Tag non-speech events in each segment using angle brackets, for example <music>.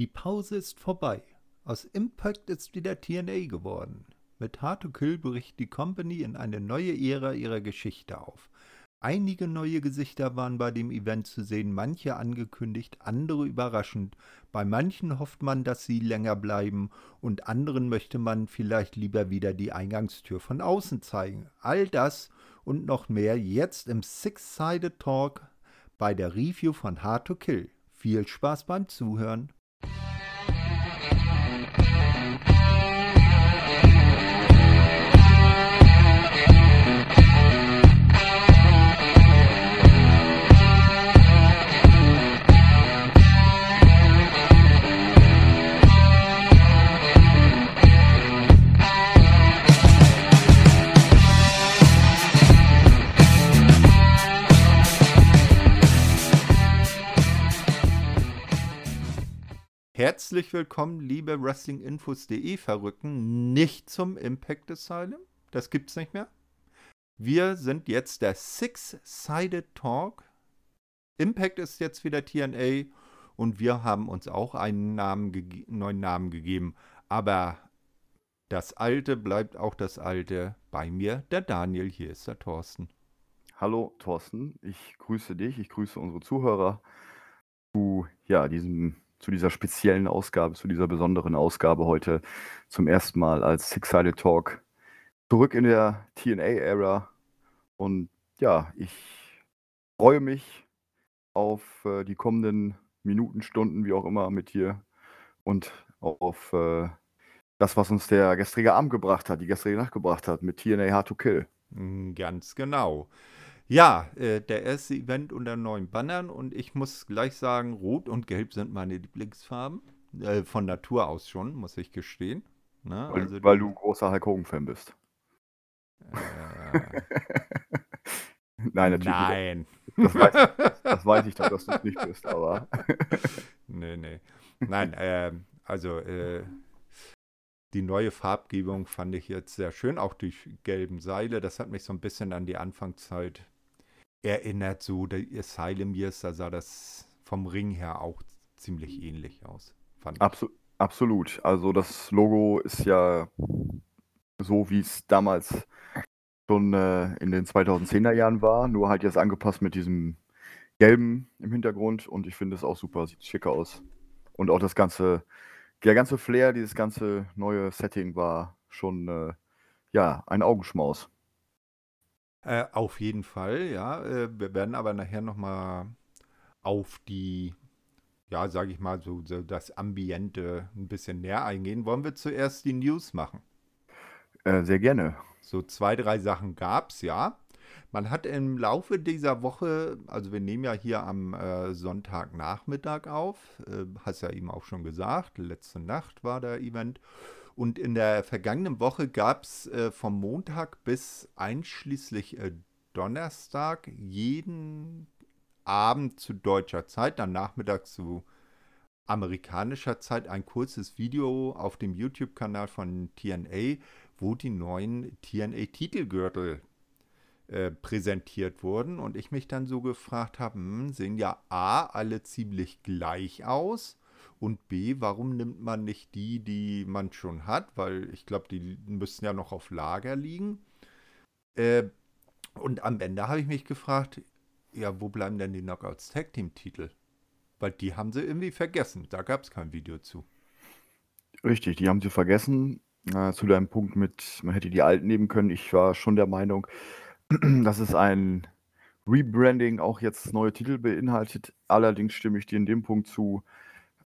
Die Pause ist vorbei. Aus Impact ist wieder TNA geworden. Mit Hard to Kill bricht die Company in eine neue Ära ihrer Geschichte auf. Einige neue Gesichter waren bei dem Event zu sehen, manche angekündigt, andere überraschend. Bei manchen hofft man, dass sie länger bleiben und anderen möchte man vielleicht lieber wieder die Eingangstür von außen zeigen. All das und noch mehr jetzt im Six-Sided Talk bei der Review von Hard to Kill. Viel Spaß beim Zuhören. Herzlich willkommen, liebe Wrestlinginfos.de Verrückten, nicht zum Impact Asylum. Das gibt's nicht mehr. Wir sind jetzt der Six-Sided Talk. Impact ist jetzt wieder TNA und wir haben uns auch einen Namen neuen Namen gegeben. Aber das Alte bleibt auch das Alte. Bei mir der Daniel, hier ist der Thorsten. Hallo Thorsten, ich grüße dich, ich grüße unsere Zuhörer zu ja, diesem zu dieser speziellen Ausgabe, zu dieser besonderen Ausgabe heute zum ersten Mal als Six-Sided Talk zurück in der TNA-Ära. Und ja, ich freue mich auf äh, die kommenden Minuten, Stunden, wie auch immer, mit dir und auf äh, das, was uns der gestrige Abend gebracht hat, die gestrige Nacht gebracht hat, mit TNA Hard to Kill. Hm, ganz genau. Ja, äh, der erste Event unter neuen Bannern und ich muss gleich sagen, Rot und Gelb sind meine Lieblingsfarben. Äh, von Natur aus schon, muss ich gestehen. Ne? Weil, also weil du großer Hulk Hogan-Fan bist. Äh, <laughs> Nein, natürlich. Nein. Das weiß, ich, das weiß ich doch, dass du es nicht bist, aber. <laughs> nee, nee. Nein, äh, also äh, die neue Farbgebung fand ich jetzt sehr schön, auch die gelben Seile. Das hat mich so ein bisschen an die Anfangszeit erinnert so, der Asylum Years, da sah das vom Ring her auch ziemlich ähnlich aus. Absu absolut. Also das Logo ist ja so, wie es damals schon äh, in den 2010er Jahren war, nur halt jetzt angepasst mit diesem gelben im Hintergrund und ich finde es auch super, sieht schicker aus. Und auch das ganze, der ganze Flair, dieses ganze neue Setting war schon, äh, ja, ein Augenschmaus. Äh, auf jeden Fall, ja. Äh, wir werden aber nachher nochmal auf die, ja, sage ich mal, so, so, das Ambiente ein bisschen näher eingehen. Wollen wir zuerst die News machen? Äh, sehr gerne. So zwei, drei Sachen gab es, ja. Man hat im Laufe dieser Woche, also wir nehmen ja hier am äh, Sonntagnachmittag auf, äh, hast ja eben auch schon gesagt, letzte Nacht war der Event. Und in der vergangenen Woche gab es äh, vom Montag bis einschließlich äh, Donnerstag jeden Abend zu deutscher Zeit, dann Nachmittag zu amerikanischer Zeit ein kurzes Video auf dem YouTube-Kanal von TNA, wo die neuen TNA-Titelgürtel äh, präsentiert wurden. Und ich mich dann so gefragt habe, hm, sehen ja A alle ziemlich gleich aus und B, warum nimmt man nicht die, die man schon hat? Weil ich glaube, die müssten ja noch auf Lager liegen. Äh, und am Ende habe ich mich gefragt, ja, wo bleiben denn die Knockouts Tag Team Titel? Weil die haben sie irgendwie vergessen. Da gab es kein Video zu. Richtig, die haben sie vergessen. Äh, zu deinem Punkt mit, man hätte die alten nehmen können. Ich war schon der Meinung, <clears throat> dass es ein Rebranding auch jetzt neue Titel beinhaltet. Allerdings stimme ich dir in dem Punkt zu,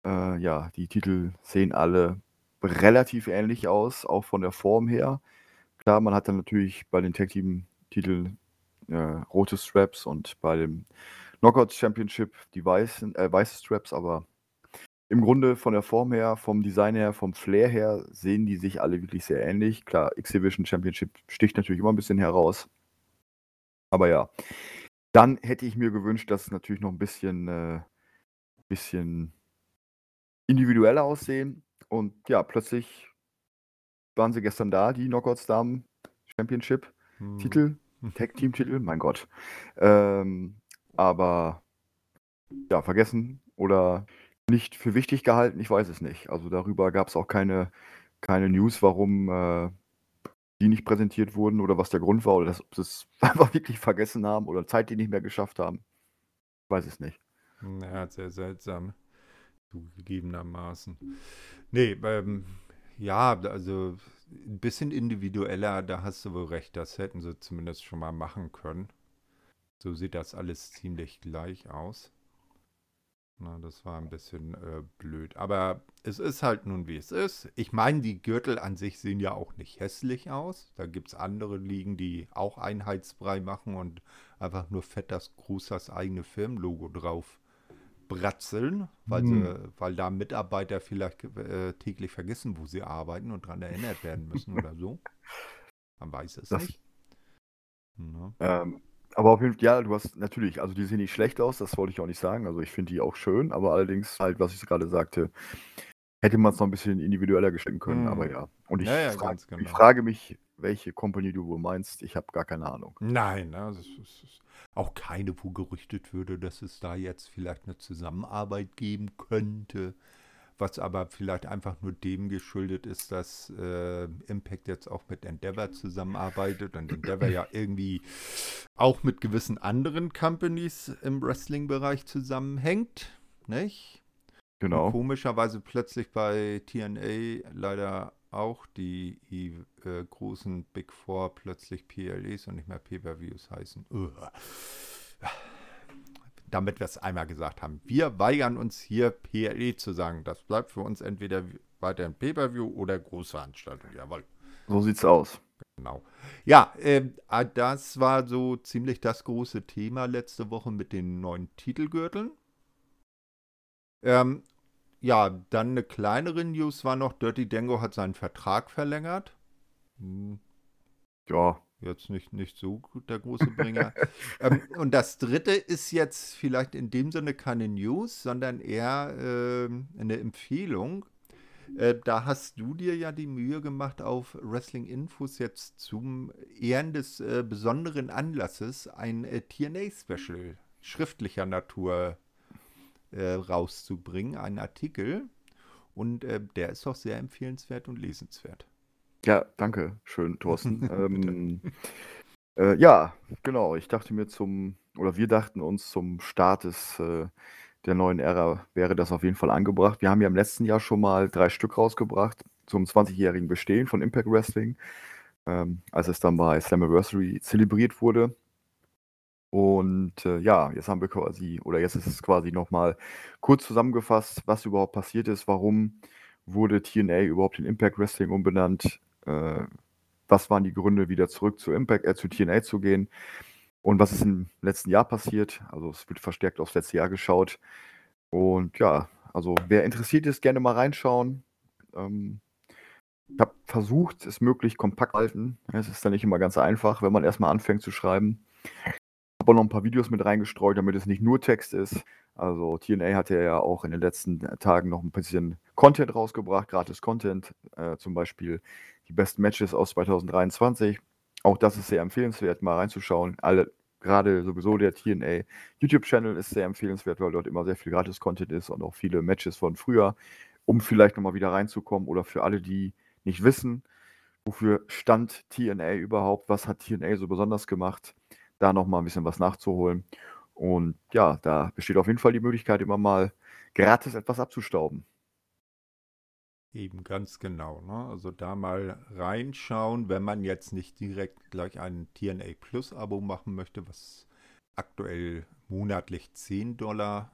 äh, ja, die Titel sehen alle relativ ähnlich aus, auch von der Form her. Klar, man hat dann natürlich bei den Tag Team Titeln äh, rote Straps und bei dem Knockout Championship die weißen, äh, weiße Straps, aber im Grunde von der Form her, vom Design her, vom Flair her sehen die sich alle wirklich sehr ähnlich. Klar, X-Division Championship sticht natürlich immer ein bisschen heraus. Aber ja, dann hätte ich mir gewünscht, dass es natürlich noch ein bisschen, äh, bisschen individueller aussehen. Und ja, plötzlich waren sie gestern da, die Knockouts Damen Championship hm. Titel, <laughs> Tag Team Titel, mein Gott. Ähm, aber ja, vergessen oder nicht für wichtig gehalten, ich weiß es nicht. Also darüber gab es auch keine, keine News, warum äh, die nicht präsentiert wurden oder was der Grund war oder dass, ob sie es <laughs> einfach wirklich vergessen haben oder Zeit die nicht mehr geschafft haben. Ich weiß es nicht. Ja, sehr seltsam. Zugegebenermaßen. Nee, ähm, ja, also ein bisschen individueller, da hast du wohl recht, das hätten sie zumindest schon mal machen können. So sieht das alles ziemlich gleich aus. Na, das war ein bisschen äh, blöd. Aber es ist halt nun, wie es ist. Ich meine, die Gürtel an sich sehen ja auch nicht hässlich aus. Da gibt es andere Ligen, die auch Einheitsbrei machen und einfach nur fett das Gruß eigene Firmenlogo drauf bratzeln, weil, hm. sie, weil da Mitarbeiter vielleicht äh, täglich vergessen, wo sie arbeiten und daran erinnert werden müssen oder so. Man weiß es das, nicht. Ne? Ähm, aber auf jeden Fall, ja, du hast natürlich, also die sehen nicht schlecht aus, das wollte ich auch nicht sagen. Also ich finde die auch schön, aber allerdings halt, was ich gerade sagte, hätte man es noch ein bisschen individueller gestalten können, mm. aber ja. Und ich, ja, ja, frag, genau. ich, frage mich, welche Company du wohl meinst. Ich habe gar keine Ahnung. Nein, das ist auch keine, wo gerüchtet würde, dass es da jetzt vielleicht eine Zusammenarbeit geben könnte was aber vielleicht einfach nur dem geschuldet ist, dass äh, Impact jetzt auch mit Endeavor zusammenarbeitet und Endeavor ja irgendwie auch mit gewissen anderen Companies im Wrestling-Bereich zusammenhängt, nicht? Genau. Und komischerweise plötzlich bei TNA leider auch die, äh, großen Big Four plötzlich PLEs und nicht mehr Pay-Per-Views heißen. Uah damit wir es einmal gesagt haben. Wir weigern uns hier PLE zu sagen. Das bleibt für uns entweder weiterhin Pay-Per-View oder Großveranstaltung. Jawohl. So sieht's aus. Genau. Ja, äh, das war so ziemlich das große Thema letzte Woche mit den neuen Titelgürteln. Ähm, ja, dann eine kleinere News war noch, Dirty Dango hat seinen Vertrag verlängert. Hm. Ja, jetzt nicht, nicht so gut der große Bringer. <laughs> ähm, und das dritte ist jetzt vielleicht in dem Sinne keine News, sondern eher äh, eine Empfehlung. Äh, da hast du dir ja die Mühe gemacht, auf Wrestling Infos jetzt zum Ehren des äh, besonderen Anlasses ein äh, TNA-Special schriftlicher Natur äh, rauszubringen, einen Artikel. Und äh, der ist auch sehr empfehlenswert und lesenswert. Ja, danke schön, Thorsten. <laughs> ähm, äh, ja, genau. Ich dachte mir zum, oder wir dachten uns zum Start des, äh, der neuen Ära wäre das auf jeden Fall angebracht. Wir haben ja im letzten Jahr schon mal drei Stück rausgebracht zum 20-jährigen Bestehen von Impact Wrestling, ähm, als es dann bei Slammiversary zelebriert wurde. Und äh, ja, jetzt haben wir quasi, oder jetzt ist es quasi nochmal kurz zusammengefasst, was überhaupt passiert ist, warum wurde TNA überhaupt in Impact Wrestling umbenannt, äh, was waren die Gründe, wieder zurück zu Impact, äh, zu TNA zu gehen und was ist im letzten Jahr passiert. Also es wird verstärkt aufs letzte Jahr geschaut. Und ja, also wer interessiert ist, gerne mal reinschauen. Ähm, ich habe versucht, es möglichst kompakt zu halten. Es ist dann nicht immer ganz einfach, wenn man erstmal anfängt zu schreiben. Habe auch noch ein paar Videos mit reingestreut, damit es nicht nur Text ist. Also TNA hat ja auch in den letzten Tagen noch ein bisschen Content rausgebracht, gratis Content, äh, zum Beispiel die besten Matches aus 2023. Auch das ist sehr empfehlenswert, mal reinzuschauen. Alle, gerade sowieso der TNA YouTube-Channel ist sehr empfehlenswert, weil dort immer sehr viel Gratis-Content ist und auch viele Matches von früher, um vielleicht nochmal wieder reinzukommen oder für alle, die nicht wissen, wofür stand TNA überhaupt, was hat TNA so besonders gemacht, da nochmal ein bisschen was nachzuholen. Und ja, da besteht auf jeden Fall die Möglichkeit, immer mal gratis etwas abzustauben. Eben ganz genau. Ne? Also da mal reinschauen, wenn man jetzt nicht direkt gleich ein TNA Plus Abo machen möchte, was aktuell monatlich 10 Dollar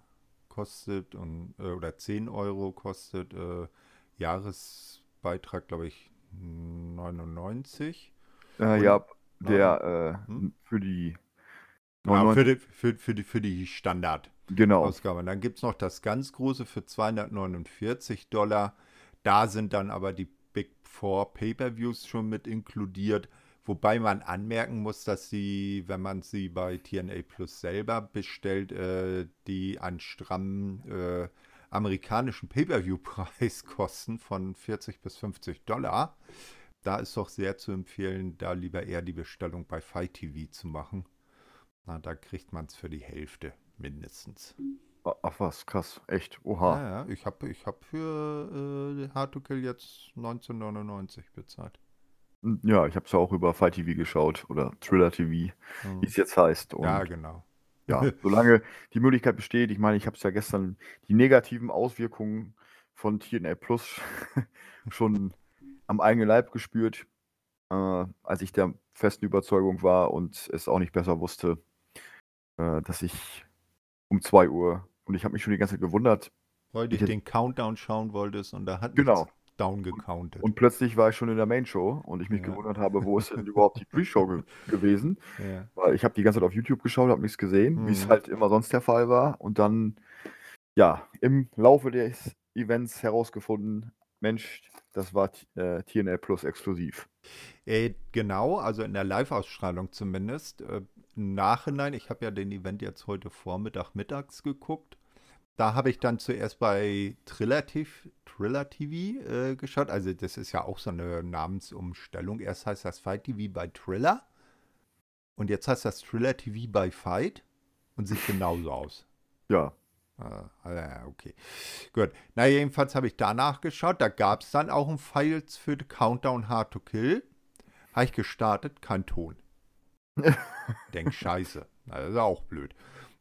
kostet und, äh, oder 10 Euro kostet. Äh, Jahresbeitrag, glaube ich, 99. Äh, ja, der äh, hm? für die ja, für, die, für, für, die, für die Standard. Genau. Ausgabe. Dann gibt es noch das ganz große für 249 Dollar. Da sind dann aber die Big Four Pay-per-Views schon mit inkludiert. Wobei man anmerken muss, dass sie, wenn man sie bei TNA Plus selber bestellt, äh, die einen strammen äh, amerikanischen Pay-per-View-Preis <laughs> kosten von 40 bis 50 Dollar. Da ist doch sehr zu empfehlen, da lieber eher die Bestellung bei Fight TV zu machen. Na, da kriegt man es für die Hälfte mindestens. Ach was, krass, echt, oha. Ja, ja, ich habe ich hab für äh, Hard to Kill jetzt 1999 bezahlt. Hm, Ja, ich habe es ja auch über Fight TV geschaut oder Thriller TV, wie Hm. es jetzt heißt. Ja, Und genau. ja, <laughs> solange die Möglichkeit besteht, ich meine, ich habe es ja gestern, die negativen Auswirkungen von TNA Plus <laughs> schon am eigenen Leib gespürt, äh, als ich der festen Überzeugung war und es auch nicht besser wusste, äh, dass ich um 2 Uhr, und ich habe mich schon die ganze Zeit gewundert, Weil du den Countdown schauen wolltest und da hat Genau. down gecountet. und plötzlich war ich schon in der Main Show und ich mich Ja. gewundert habe, wo ist denn <laughs> überhaupt die Pre-Show ge gewesen? ja. Weil ich habe die ganze Zeit auf YouTube geschaut, habe nichts gesehen, wie es Mhm. halt immer sonst der Fall war. Und dann, ja, im Laufe des Events herausgefunden, Mensch, das war äh, TNA Plus exklusiv. Äh, genau, also in der Live-Ausstrahlung zumindest. Äh, Im Nachhinein, ich habe ja den Event jetzt heute Vormittag mittags geguckt. Da habe ich dann zuerst bei Triller TV, Triller TV äh, geschaut. Also das ist ja auch so eine Namensumstellung. Erst heißt das Fight TV bei Triller und jetzt heißt das Triller TV bei Fight und sieht genauso aus. Ja, Ah, ah, ja, okay. Gut. Na, jedenfalls habe ich danach geschaut. Da gab es dann auch ein Files für Countdown Hard to Kill. Habe ich gestartet, kein Ton. <laughs> Denk, scheiße. Na, das ist auch blöd.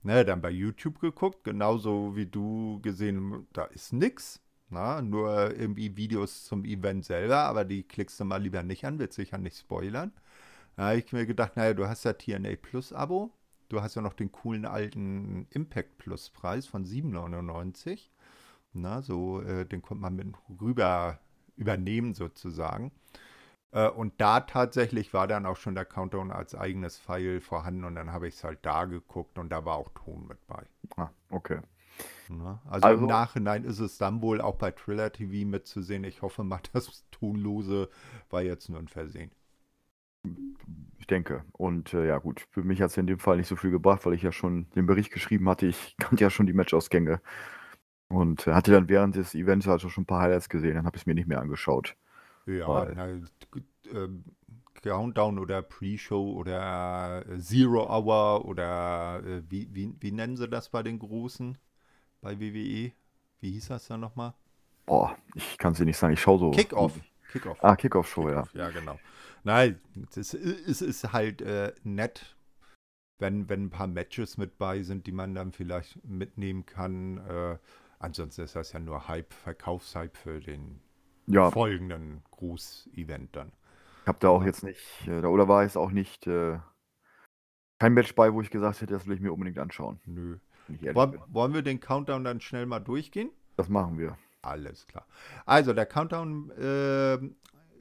Ne, dann bei YouTube geguckt, genauso wie du gesehen, da ist nix. Na, nur irgendwie Videos zum Event selber, aber die klickst du mal lieber nicht an, wird sicher nicht spoilern. Da habe ich mir gedacht, naja, du hast ja TNA Plus Abo. Du hast ja noch den coolen alten Impact Plus Preis von 7,99. Na, so, äh, den konnte man mit rüber übernehmen sozusagen. Äh, und da tatsächlich war dann auch schon der Countdown als eigenes File vorhanden und dann habe ich es halt da geguckt und da war auch Ton mit bei. ah, okay. Ne? Also, Also- im Nachhinein ist es dann wohl auch bei Thriller TV mitzusehen. Ich hoffe mal, <laughs> das Tonlose war jetzt nur ein Versehen. Ich denke. Und äh, ja, gut, für mich hat es in dem Fall nicht so viel gebracht, weil ich ja schon den Bericht geschrieben hatte. Ich <laughs> kannte ja schon die Matchausgänge. Und äh, hatte dann während des Events also schon ein paar Highlights gesehen. Dann habe ich es mir nicht mehr angeschaut. Ja, na, ähm, Countdown oder Pre-Show oder äh, Zero Hour oder äh, wie, wie, wie nennen sie das bei den Großen bei WWE? Wie hieß das dann nochmal? Boah, ich kann es dir nicht sagen. Ich schaue so. Kickoff. Kickoff. Ah, Kickoff-Show, ja. Ja, genau. Nein, es ist, es ist halt äh, nett, wenn, wenn ein paar Matches mit bei sind, die man dann vielleicht mitnehmen kann. Äh, ansonsten ist das ja nur Hype, Verkaufshype für den Ja, folgenden Groß-Event dann. ich habe da auch jetzt nicht, äh, oder war jetzt auch nicht, äh, kein Match bei, wo ich gesagt hätte, das will ich mir unbedingt anschauen. Nö. Wollen, wollen wir den Countdown dann schnell mal durchgehen? Das machen wir. Alles klar. Also, der Countdown ähm,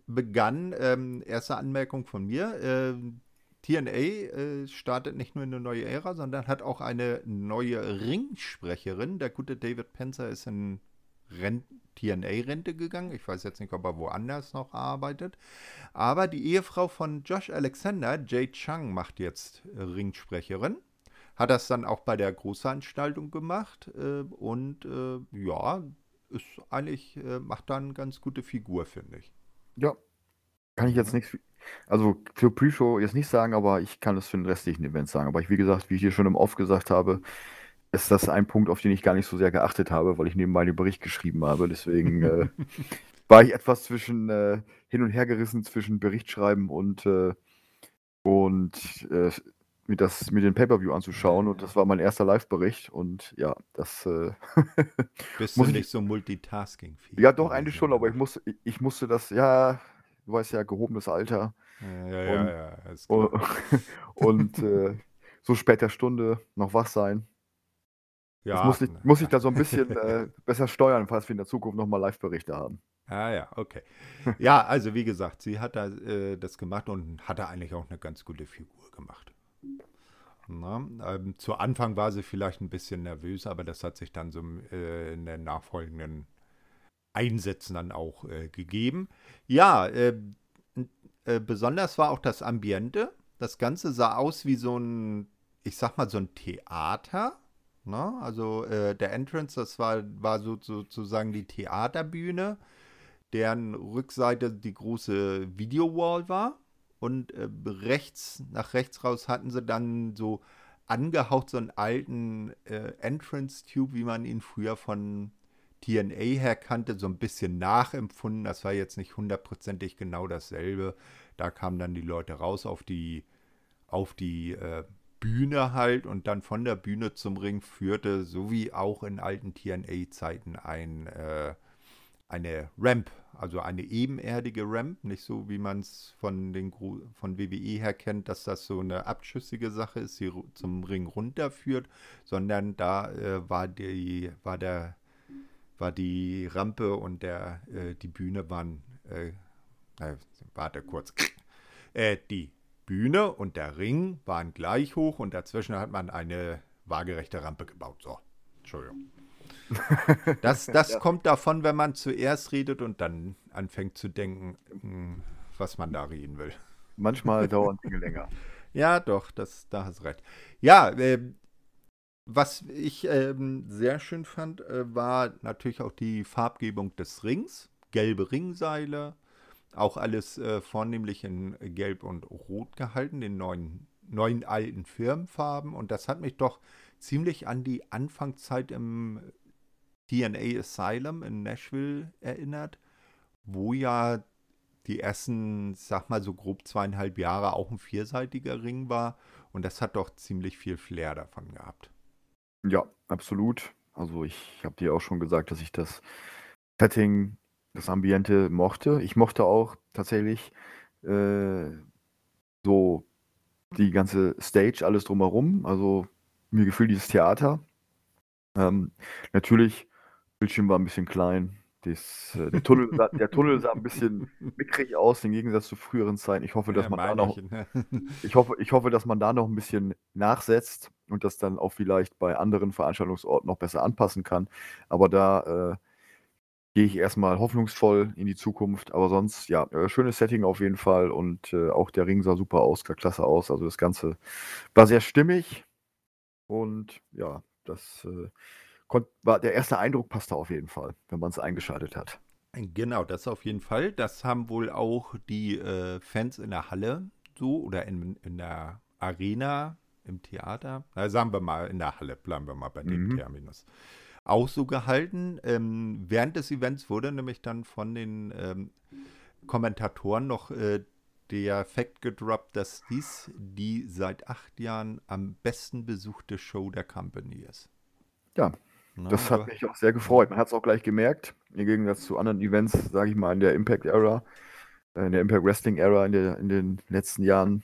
begann, ähm, erste Anmerkung von mir. ähm, TNA äh, startet nicht nur eine neue Ära, sondern hat auch eine neue Ringsprecherin. Der gute David Penzer ist in Ren TNA-Rente gegangen. Ich weiß jetzt nicht, ob er woanders noch arbeitet. Aber die Ehefrau von Josh Alexander, Jay Chung, macht jetzt äh, Ringsprecherin. Hat das dann auch bei der Großveranstaltung gemacht. Äh, und äh, ja, ist eigentlich, äh, macht da eine ganz gute Figur, finde ich. Ja. Kann ich jetzt nichts, also für Pre-Show jetzt nicht sagen, aber ich kann es für den restlichen Event sagen. Aber ich, wie gesagt, wie ich dir schon im Off gesagt habe, ist das ein Punkt, auf den ich gar nicht so sehr geachtet habe, weil ich nebenbei den Bericht geschrieben habe. Deswegen äh, <laughs> war ich etwas zwischen äh, hin und her gerissen zwischen Berichtschreiben und, äh, und äh, mir das mir den Pay-Per-View anzuschauen. Und das war mein erster Live-Bericht. Und ja, das äh, <laughs> Bist Muss du ich- nicht so multitasking -fähig ja doch eigentlich schon, aber ich musste, ich, ich musste das, ja, du weißt ja, gehobenes Alter. Ja, ja, ja, und- ja, klar. Und, <laughs> und äh, so spät der Stunde noch wach sein. ja, das muss ich, muss ich da so ein bisschen äh, <laughs> besser steuern, falls wir in der Zukunft nochmal Live-Berichte haben. Ah ja, okay. Ja, also wie gesagt, sie hat da, äh, das gemacht und hat da eigentlich auch eine ganz gute Figur gemacht. Na, ähm, zu Anfang war sie vielleicht ein bisschen nervös, aber das hat sich dann so äh, in den nachfolgenden Einsätzen dann auch äh, gegeben. Ja, äh, äh, besonders war auch das Ambiente. Das Ganze sah aus wie so ein, ich sag mal, so ein Theater. Ne? Also äh, der Entrance, das war, war so, sozusagen die Theaterbühne, deren Rückseite die große Videowall war. Und äh, rechts, nach rechts raus hatten sie dann so angehaucht so einen alten äh, Entrance-Tube, wie man ihn früher von TNA her kannte, so ein bisschen nachempfunden. Das war jetzt nicht hundertprozentig genau dasselbe. Da kamen dann die Leute raus auf die, auf die äh, Bühne halt und dann von der Bühne zum Ring führte, so wie auch in alten TNA-Zeiten, ein, äh, eine Ramp, also eine ebenerdige Ramp, nicht so wie man es von, von WWE her kennt, dass das so eine abschüssige Sache ist, die zum Ring runterführt, sondern da äh, war, die, war, der, war die Rampe und der, äh, die Bühne waren, äh, warte kurz, äh, die Bühne und der Ring waren gleich hoch und dazwischen hat man eine waagerechte Rampe gebaut. So, Entschuldigung. <laughs> Das, das ja. kommt davon, wenn man zuerst redet und dann anfängt zu denken, hm, was man da reden will. Manchmal <laughs> dauern Dinge länger. Ja, doch, das, da hast du recht. Ja, äh, was ich äh, sehr schön fand, äh, war natürlich auch die Farbgebung des Rings. Gelbe Ringseile, auch alles äh, vornehmlich in Gelb und Rot gehalten, den neuen, neuen alten Firmenfarben. Und das hat mich doch ziemlich an die Anfangszeit im DNA Asylum in Nashville erinnert, wo ja die ersten, sag mal so grob zweieinhalb Jahre auch ein vierseitiger Ring war. Und das hat doch ziemlich viel Flair davon gehabt. Ja, absolut. Also ich habe dir auch schon gesagt, dass ich das Setting das Ambiente mochte. Ich mochte auch tatsächlich äh, so die ganze Stage, alles drumherum. Also mir gefiel dieses Theater. Ähm, natürlich, Bildschirm war ein bisschen klein. Das, äh, der, Tunnel sah, der Tunnel sah ein bisschen mickrig aus im Gegensatz zu früheren Zeiten. Ich hoffe, dass ja, man da noch, ne? ich hoffe, ich hoffe, dass man da noch ein bisschen nachsetzt und das dann auch vielleicht bei anderen Veranstaltungsorten noch besser anpassen kann. Aber da äh, gehe ich erstmal hoffnungsvoll in die Zukunft. Aber sonst, ja, äh, schönes Setting auf jeden Fall und äh, auch der Ring sah super aus, sah klasse aus. Also das Ganze war sehr stimmig und ja, das äh, konnt, war der erste Eindruck passte auf jeden Fall, wenn man es eingeschaltet hat. Genau, das auf jeden Fall. Das haben wohl auch die äh, Fans in der Halle so oder in, in der Arena im Theater. Na, sagen wir mal in der Halle, bleiben wir mal bei dem mhm. Terminus auch so gehalten. Ähm, während des Events wurde nämlich dann von den ähm, Kommentatoren noch äh, der Fakt gedroppt, dass dies die seit acht Jahren am besten besuchte Show der Company ist. Ja, Na, das hat mich auch sehr gefreut. Man hat es auch gleich gemerkt, im Gegensatz zu anderen Events, sage ich mal, in der Impact-Ära, äh, in der Impact Wrestling-Ära in, in den letzten Jahren,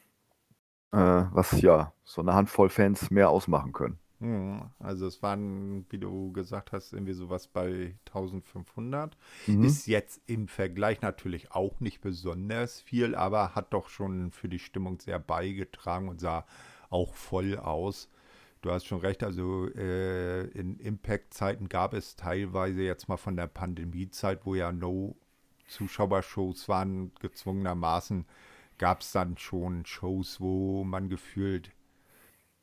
äh, was ja so eine Handvoll Fans mehr ausmachen können. Hm, also es waren, wie du gesagt hast, irgendwie sowas bei 1500. Mhm. Ist jetzt im Vergleich natürlich auch nicht besonders viel, aber hat doch schon für die Stimmung sehr beigetragen und sah auch voll aus. Du hast schon recht, also äh, in Impact-Zeiten gab es teilweise jetzt mal von der Pandemiezeit, wo ja no Zuschauershows waren, gezwungenermaßen, gab es dann schon Shows, wo man gefühlt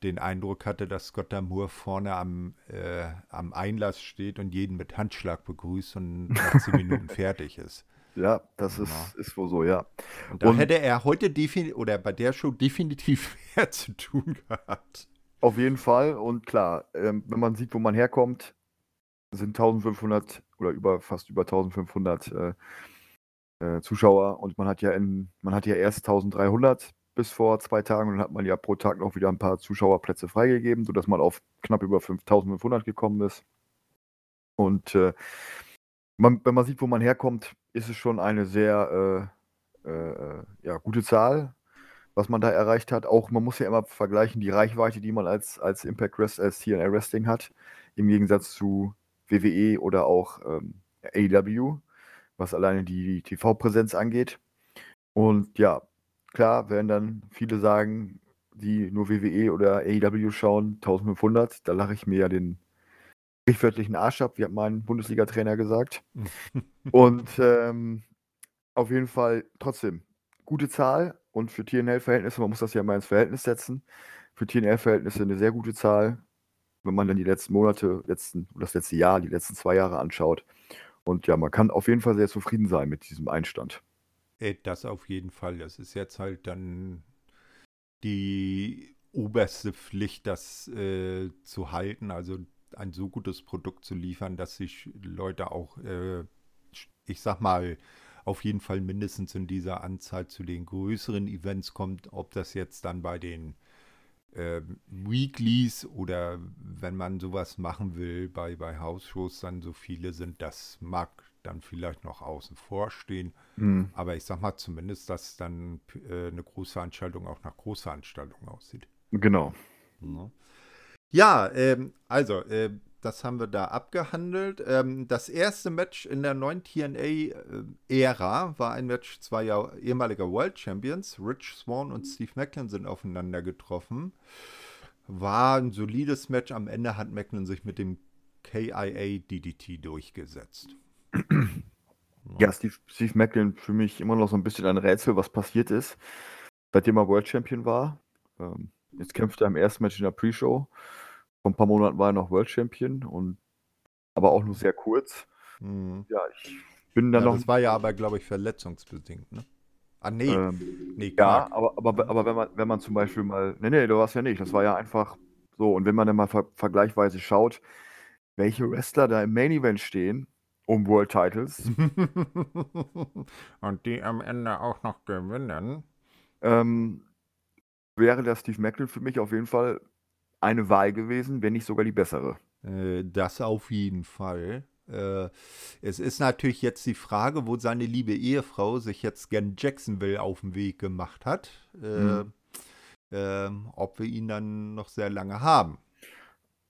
den Eindruck hatte, dass Scott Damour vorne am, äh, am Einlass steht und jeden mit Handschlag begrüßt und nach zehn Minuten <laughs> fertig ist. Ja, das ist, ja. ist wohl so, ja. Und da und hätte er heute definitiv oder bei der Show definitiv <laughs> mehr zu tun gehabt. Auf jeden Fall. Und klar, ähm, wenn man sieht, wo man herkommt, sind 1500 oder über fast über 1500 äh, äh, Zuschauer. Und man hat ja in, man hat ja erst 1300 bis vor zwei Tagen. Und dann hat man ja pro Tag noch wieder ein paar Zuschauerplätze freigegeben, sodass man auf knapp über 5500 gekommen ist. Und äh, man, wenn man sieht, wo man herkommt, ist es schon eine sehr äh, äh, ja, gute Zahl, was man da erreicht hat. Auch man muss ja immer vergleichen, die Reichweite, die man als, als Impact Rest, als TNA Wrestling hat, im Gegensatz zu WWE oder auch ähm, AEW, was alleine die TV-Präsenz angeht. Und ja, Klar, werden dann viele sagen, die nur WWE oder AEW schauen, 1500. Da lache ich mir ja den sprichwörtlichen Arsch ab, wie hat mein Bundesliga-Trainer gesagt. <laughs> und ähm, auf jeden Fall trotzdem gute Zahl und für TNL-Verhältnisse, man muss das ja mal ins Verhältnis setzen, für TNL-Verhältnisse eine sehr gute Zahl, wenn man dann die letzten Monate, letzten, das letzte Jahr, die letzten zwei Jahre anschaut. Und ja, man kann auf jeden Fall sehr zufrieden sein mit diesem Einstand. Äh, das auf jeden Fall. Das ist jetzt halt dann die oberste Pflicht, das äh, zu halten, also ein so gutes Produkt zu liefern, dass sich Leute auch, äh, ich sag mal, auf jeden Fall mindestens in dieser Anzahl zu den größeren Events kommt, ob das jetzt dann bei den äh, Weeklies oder wenn man sowas machen will bei, bei House-Shows dann so viele sind, das mag dann vielleicht noch außen vor stehen. Mhm. Aber ich sag mal zumindest, dass dann äh, eine Großveranstaltung auch nach Großveranstaltung aussieht. Genau. Ja, ähm, also, äh, das haben wir da abgehandelt. Ähm, das erste Match in der neuen TNA-Ära war ein Match zweier ehemaliger World Champions. Rich Swan und Steve Macklin sind aufeinander getroffen. War ein solides Match. Am Ende hat Macklin sich mit dem KIA DDT durchgesetzt. <clears throat> Ja, Steve, Steve Macklin für mich immer noch so ein bisschen ein Rätsel, was passiert ist, seitdem er World Champion war. Ähm, jetzt kämpft er im ersten Match in der Pre-Show. Vor ein paar Monaten war er noch World Champion und aber auch nur sehr kurz. Mhm. Ja, ich bin dann ja, noch. Das war ja aber, glaube ich, verletzungsbedingt, ne? Ah, nee. Ähm, nee ja, aber, aber, aber wenn, man, wenn man zum Beispiel mal. Nee, nee, du warst ja nicht. Das war ja einfach so. Und wenn man dann mal ver vergleichsweise schaut, welche Wrestler da im Main Event stehen, um World Titles. <laughs> und die am Ende auch noch gewinnen. Ähm, wäre der Steve Macklin für mich auf jeden Fall eine Wahl gewesen, wenn nicht sogar die bessere. Äh, das auf jeden Fall. Äh, es ist natürlich jetzt die Frage, wo seine liebe Ehefrau sich jetzt gern Jacksonville auf den Weg gemacht hat. Äh, mhm. ob wir ihn dann noch sehr lange haben.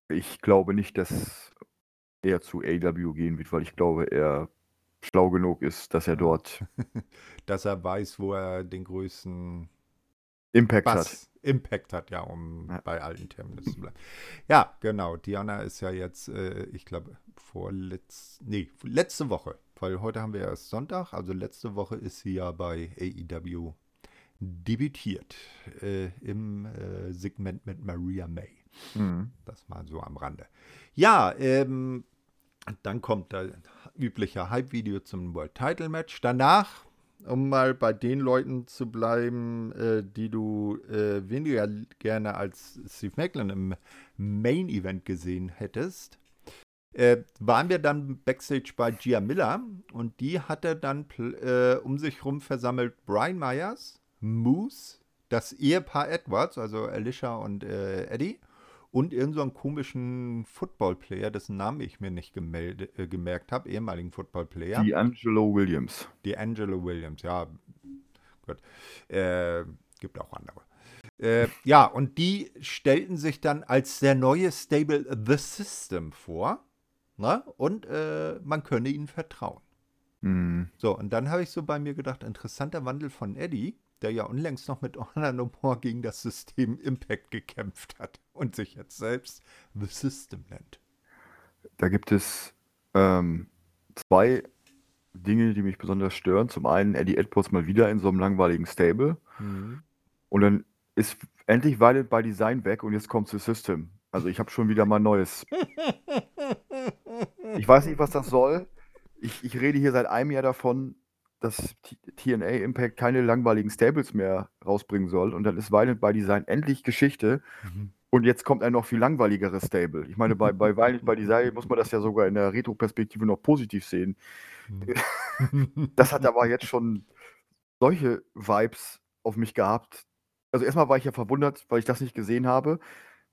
Ich glaube nicht, dass er zu AW gehen wird, weil ich glaube, er schlau genug ist, dass er dort. <laughs> dass er weiß, wo er den größten Impact Bass, hat. Impact hat, ja, um ja. bei alten Terminus zu bleiben. Ja, genau. Diana ist ja jetzt, äh, ich glaube, vorletz, nee, letzte Woche, weil heute haben wir erst Sonntag, also letzte Woche ist sie ja bei AEW debütiert äh, im äh, Segment mit Maria May. Mhm. Das mal so am Rande. Ja, ähm, dann kommt das übliche Hype-Video zum World Title Match. Danach um mal bei den Leuten zu bleiben, äh, die du äh, weniger gerne als Steve Macklin im Main Event gesehen hättest, äh, waren wir dann backstage bei Gia Miller und die hatte dann äh, um sich herum versammelt Brian Myers, Moose, das Ehepaar Edwards, also Alicia und äh, Eddie und irgendeinen so komischen Football-Player, dessen Namen ich mir nicht gemeldet, äh, gemerkt habe, ehemaligen Football-Player. Die Angelo Williams. Die Angelo Williams, ja. Gut. Äh, gibt auch andere. Äh, ja, und die stellten sich dann als der neue Stable The System vor. Ne? Und äh, man könne ihnen vertrauen. Mhm. So, und dann habe ich so bei mir gedacht, interessanter Wandel von Eddie der ja unlängst noch mit Honor No More gegen das System Impact gekämpft hat und sich jetzt selbst The System nennt. Da gibt es ähm, zwei Dinge, die mich besonders stören. Zum einen Eddie Edwards mal wieder in so einem langweiligen Stable. Mhm. Und dann ist endlich Violent by Design weg und jetzt kommt The System. Also ich habe schon wieder mal Neues. <laughs> ich weiß nicht, was das soll. Ich, ich rede hier seit einem Jahr davon, dass TNA Impact keine langweiligen Stables mehr rausbringen soll. Und dann ist Violent by Design endlich Geschichte. Mhm. Und jetzt kommt ein noch viel langweiligeres Stable. Ich meine, bei, bei Violent by Design muss man das ja sogar in der Retro-Perspektive noch positiv sehen. Mhm. <laughs> Das hat aber jetzt schon solche Vibes auf mich gehabt. Also erstmal war ich ja verwundert, weil ich das nicht gesehen habe.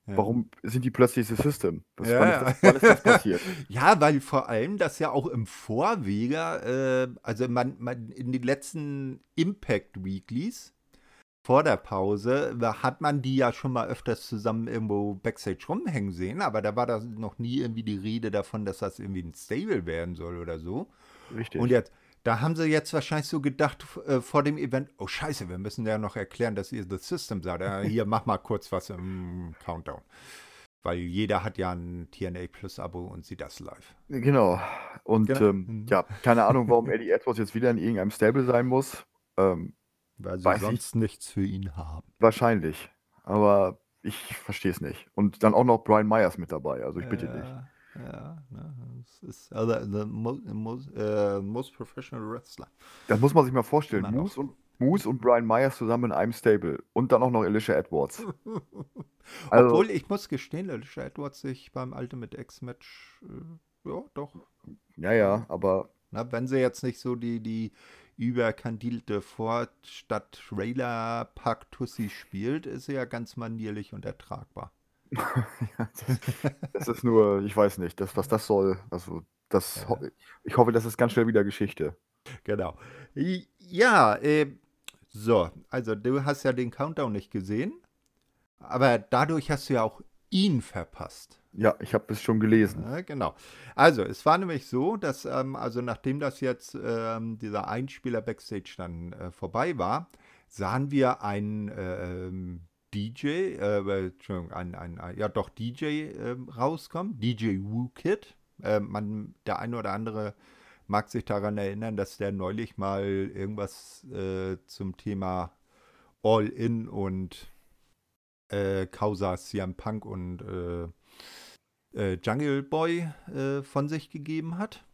Ja. Warum sind die plötzlich das System? Was, ja, wann, ist das, wann, ist das, passiert? <laughs> ja, weil vor allem das ja auch im Vorwege, äh, also man, man in den letzten Impact Weeklies vor der Pause hat man die ja schon mal öfters zusammen irgendwo Backstage rumhängen sehen, aber da war da noch nie irgendwie die Rede davon, dass das irgendwie ein Stable werden soll oder so. Richtig. Und jetzt, da haben sie jetzt wahrscheinlich so gedacht äh, vor dem Event, oh scheiße, wir müssen ja noch erklären, dass ihr The System seid. Äh, hier, mach mal kurz was im Countdown. Weil jeder hat ja ein TNA Plus Abo und sieht das live. Genau. Und genau. Ähm, mhm. ja, keine Ahnung, warum <laughs> Eddie Edwards jetzt wieder in irgendeinem Stable sein muss. Ähm, Weil sie sonst ich. nichts für ihn haben. Wahrscheinlich. Aber ich verstehe es nicht. Und dann auch noch Brian Myers mit dabei. Also ich bitte äh, dich. Ja, ne? Das ist also the most, most, uh, most professional wrestler. Das muss man sich mal vorstellen. Moose und, Moose und Brian Myers zusammen in einem Stable. Und dann auch noch Alicia Edwards. <laughs> Also- Obwohl, ich muss gestehen, Alicia Edwards sich beim Ultimate X-Match, äh, ja, doch. Ja, ja, aber Na, wenn sie jetzt nicht so die, die überkandidelte Vorstadt-Trailer-Park-Tussi spielt, ist ja ganz manierlich und ertragbar. <laughs> ja, das, das ist nur, ich weiß nicht, das, was das soll. Also, das, Ja. ich hoffe, das ist ganz schnell wieder Geschichte. Genau. Ja, äh, so, also du hast ja den Countdown nicht gesehen, aber dadurch hast du ja auch ihn verpasst. Ja, ich habe es schon gelesen. Ja, genau. Also, es war nämlich so, dass, ähm, also nachdem das jetzt ähm, dieser Einspieler Backstage dann äh, vorbei war, sahen wir einen ähm, DJ, äh, äh, Entschuldigung, ein, ein, ein, ja doch DJ ähm, rauskommen, DJ Woo Kid. Äh, man, der eine oder andere mag sich daran erinnern, dass der neulich mal irgendwas äh, zum Thema All-In und äh, Causa CM Punk und äh, Jungle Boy äh, von sich gegeben hat.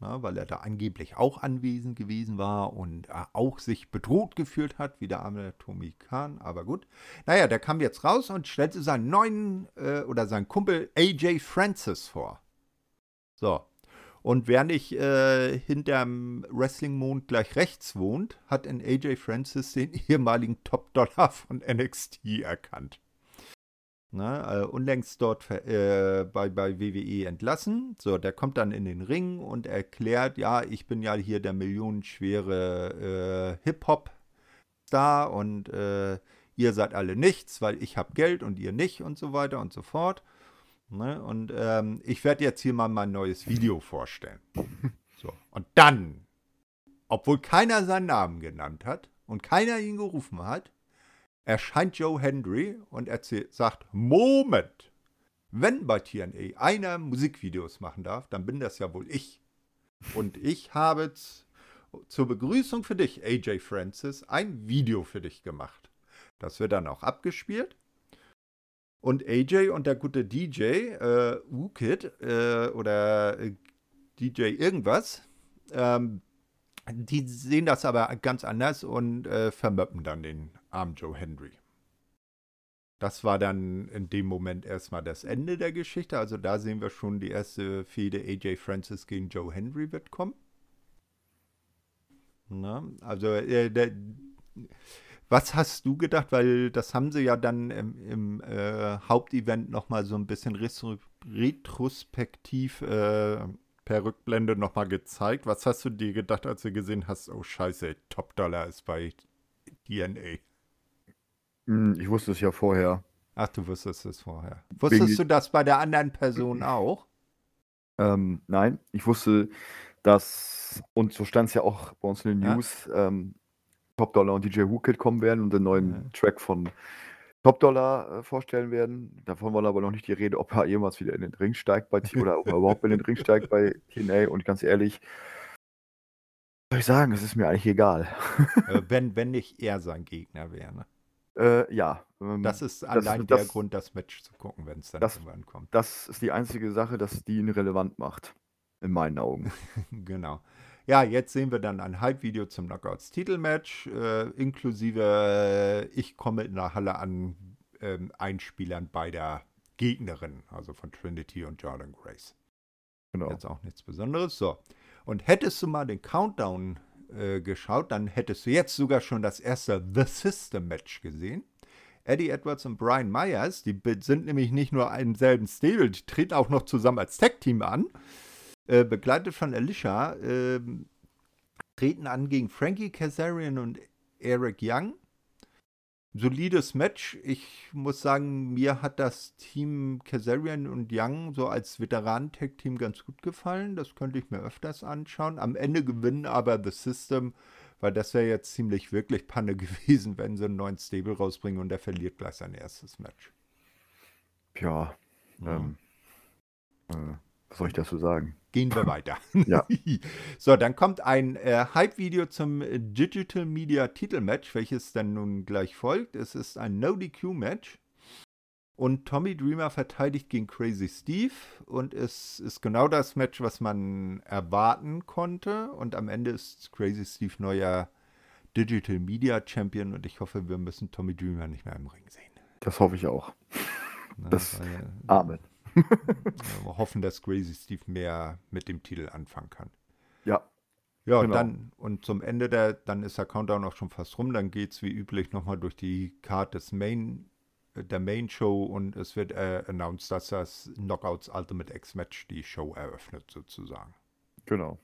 Na, weil er da angeblich auch anwesend gewesen war und äh, auch sich bedroht gefühlt hat, wie der arme Tommy Khan. Aber gut. Naja, der kam jetzt raus und stellte seinen neuen äh, oder seinen Kumpel AJ Francis vor. So. Und wer nicht äh, hinterm Wrestling-Mond gleich rechts wohnt, hat in AJ Francis den <laughs> ehemaligen Top-Dollar von NXT erkannt. Na, äh, unlängst dort äh, bei, bei WWE entlassen. So, der kommt dann in den Ring und erklärt, ja, ich bin ja hier der millionenschwere äh, Hip-Hop-Star und äh, ihr seid alle nichts, weil ich habe Geld und ihr nicht und so weiter und so fort. Ne? Und ähm, ich werde jetzt hier mal mein neues Video vorstellen. <laughs> So, und dann, obwohl keiner seinen Namen genannt hat und keiner ihn gerufen hat, erscheint Joe Hendry und erzählt, sagt, Moment, wenn bei TNA einer Musikvideos machen darf, dann bin das ja wohl ich. Und ich habe zur Begrüßung für dich, AJ Francis, ein Video für dich gemacht. Das wird dann auch abgespielt. Und AJ und der gute DJ, äh, Wukid, äh, oder äh, DJ irgendwas, ähm, die sehen das aber ganz anders und äh, vermöppen dann den armen Joe Hendry. Das war dann in dem Moment erstmal das Ende der Geschichte. Also da sehen wir schon die erste Fehde AJ Francis gegen Joe Hendry wird kommen. Na, also äh, der, was hast du gedacht? Weil das haben sie ja dann im, im äh, Hauptevent nochmal so ein bisschen retro retrospektiv äh, per Rückblende nochmal gezeigt. Was hast du dir gedacht, als du gesehen hast, oh scheiße, Top Dollar ist bei DNA? Hm, Ich wusste es ja vorher. Ach, du wusstest es vorher. Wusstest du das bei der anderen Person auch? Ähm, nein, ich wusste, dass, und so stand es ja auch bei uns in den Ja. News, ähm, Top Dollar und DJ Wookid kommen werden und den neuen Ja. Track von Top Dollar äh, vorstellen werden. Davon war aber noch nicht die Rede, ob er jemals wieder in den Ring steigt bei T oder ob er <laughs> überhaupt in den Ring steigt bei TNA. Und ganz ehrlich, soll ich sagen, es ist mir eigentlich egal. äh, <laughs> wenn, wenn nicht er sein Gegner wäre. Ne? Äh, ja, ähm, Das ist das- allein das- der Grund, das Match zu gucken, wenn es dann das- irgendwann kommt. das ist die einzige Sache, dass die ihn relevant macht. In meinen Augen. <laughs> Genau. Ja, jetzt sehen wir dann ein Hype-Video zum Knockouts-Titelmatch, äh, inklusive äh, ich komme in der Halle an ähm, Einspielern beider Gegnerinnen, also von Trinity und Jordan Grace. Genau. Jetzt auch nichts Besonderes. So. Und hättest du mal den Countdown äh, geschaut, dann hättest du jetzt sogar schon das erste The System Match gesehen. Eddie Edwards und Brian Myers, die sind nämlich nicht nur im selben Stable, die treten auch noch zusammen als Tag-Team an. Äh, begleitet von Alicia, ähm, treten an gegen Frankie Kazarian und Eric Young. Solides Match. Ich muss sagen, mir hat das Team Kazarian und Young so als Veteran-Tag-Team ganz gut gefallen. Das könnte ich mir öfters anschauen. Am Ende gewinnen aber The System, weil das wäre jetzt ziemlich wirklich Panne <laughs> gewesen, wenn sie einen neuen Stable rausbringen und der verliert gleich sein erstes Match. Ja, ähm, äh, was soll ich dazu sagen? Gehen wir weiter. Ja. <laughs> so, dann kommt ein äh, Hype-Video zum äh, Digital Media Titelmatch, welches dann nun gleich folgt. Es ist ein No-DQ-Match. Und Tommy Dreamer verteidigt gegen Crazy Steve. Und es ist genau das Match, was man erwarten konnte. Und am Ende ist Crazy Steve neuer Digital Media Champion und ich hoffe, wir müssen Tommy Dreamer nicht mehr im Ring sehen. Das hoffe ich auch. Ne, Das- weil, Amen. Wir hoffen, dass Crazy Steve mehr mit dem Titel anfangen kann. Ja, Ja, Genau. dann und zum Ende der, dann ist der Countdown auch schon fast rum. Dann geht es wie üblich nochmal durch die Card des Main, äh, der Main Show und es wird äh, announced, dass das Knockouts Ultimate X Match die Show eröffnet sozusagen. genau.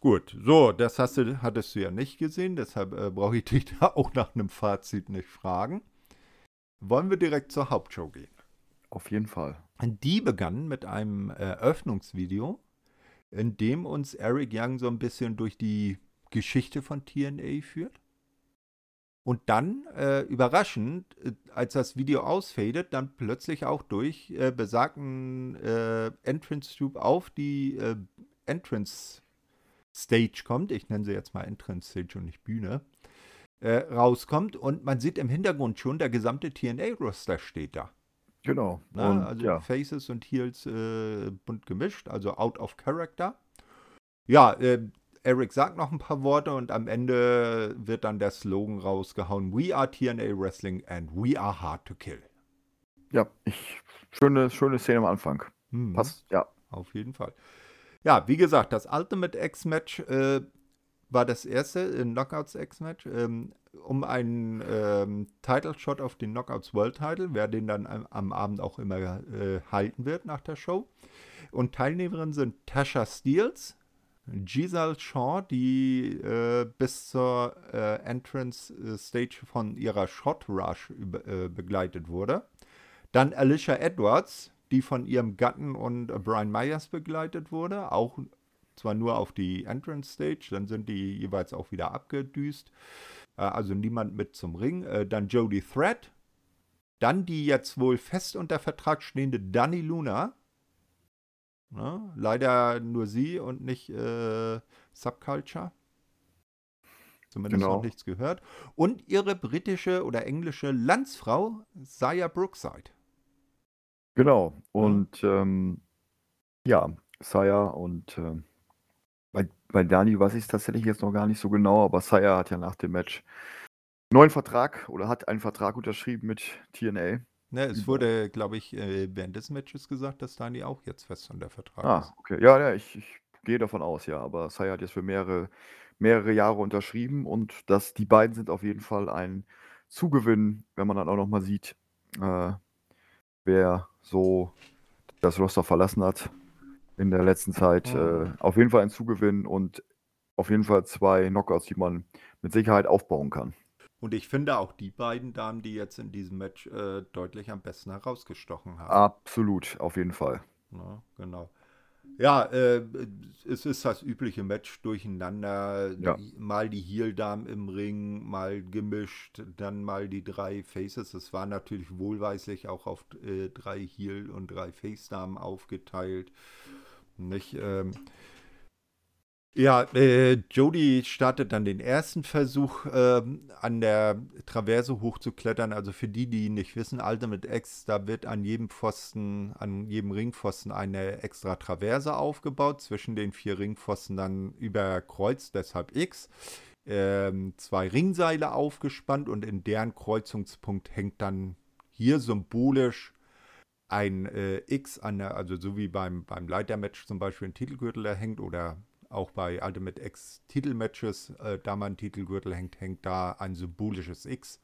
Gut, so, das hast du, hattest du ja nicht gesehen, deshalb äh, brauche ich dich <laughs> da auch nach einem Fazit nicht fragen. Wollen wir direkt zur Hauptshow gehen? Auf jeden Fall. Die begann mit einem Eröffnungsvideo, in dem uns Eric Young so ein bisschen durch die Geschichte von TNA führt. Und dann, äh, überraschend, äh, als das Video ausfadet, dann plötzlich auch durch äh, besagten äh, Entrance Tube auf die äh, Entrance Stage kommt. Ich nenne sie jetzt mal Entrance Stage und nicht Bühne. Äh, rauskommt und man sieht im Hintergrund schon, der gesamte TNA-Roster steht da. Genau. Na, und also ja, Faces und Heels äh, bunt gemischt, also out of character. Ja, äh, Eric sagt noch ein paar Worte und am Ende wird dann der Slogan rausgehauen: We are TNA Wrestling and we are hard to kill. ja, ich schöne, schöne Szene am Anfang. Mhm, Passt, ja. Auf jeden Fall. Ja, wie gesagt, das Ultimate X-Match äh, war das erste äh, Knockouts X-Match ähm, um einen ähm, Title Shot auf den Knockouts World Title, wer den dann am, am Abend auch immer äh, halten wird nach der Show. Und Teilnehmerinnen sind Tasha Steels, Giselle Shaw, die äh, bis zur äh, Entrance äh, Stage von ihrer Shot Rush über, äh, begleitet wurde. Dann Alicia Edwards, die von ihrem Gatten und Brian Myers begleitet wurde, auch zwar nur auf die Entrance Stage, dann sind die jeweils auch wieder abgedüst. Äh, also niemand mit zum Ring. Äh, dann Jodie Thread. Dann die jetzt wohl fest unter Vertrag stehende Dani Luna. Ne? Leider nur sie und nicht äh, Subculture. Zumindest Genau. noch nichts gehört. Und ihre britische oder englische Landsfrau Saya Brookside. Genau. Und ähm, ja, Saya und ähm, bei, bei Dani weiß ich es tatsächlich jetzt noch gar nicht so genau, aber Saya hat ja nach dem Match einen neuen Vertrag oder hat einen Vertrag unterschrieben mit TNA. Ne, es wurde, glaube ich, äh, während des Matches gesagt, dass Dani auch jetzt fest unter Vertrag Ah, ist. okay. Ja, ja, ich, ich gehe davon aus, ja. Aber Saya hat jetzt für mehrere, mehrere Jahre unterschrieben und das, die beiden sind auf jeden Fall ein Zugewinn, wenn man dann auch nochmal sieht, äh, wer so das Roster verlassen hat in der letzten Zeit. Mhm. Äh, auf jeden Fall ein Zugewinn und auf jeden Fall zwei Knockouts, die man mit Sicherheit aufbauen kann. Und ich finde auch die beiden Damen, die jetzt in diesem Match äh, deutlich am besten herausgestochen haben. Absolut, auf jeden Fall. Ne, genau. Ja, äh, es ist das übliche Match durcheinander. Ja. Mal die Heel-Damen im Ring, mal gemischt, dann mal die drei Faces. Es war natürlich wohlweislich auch auf äh, drei Heel- und drei Face-Damen aufgeteilt. Nicht? Ähm, ja, äh, Jody startet dann den ersten Versuch, ähm, an der Traverse hochzuklettern. Also für die, die nicht wissen, Ultimate X, da wird an jedem Pfosten, an jedem Ringpfosten eine extra Traverse aufgebaut, zwischen den vier Ringpfosten dann überkreuzt, deshalb X. Ähm, zwei Ringseile aufgespannt und in deren Kreuzungspunkt hängt dann hier symbolisch ein äh, X an der, also so wie beim, beim Leitermatch zum Beispiel ein Titelgürtel da hängt oder auch bei Ultimate X Titelmatches, äh, da mal ein Titelgürtel hängt, hängt da ein symbolisches X.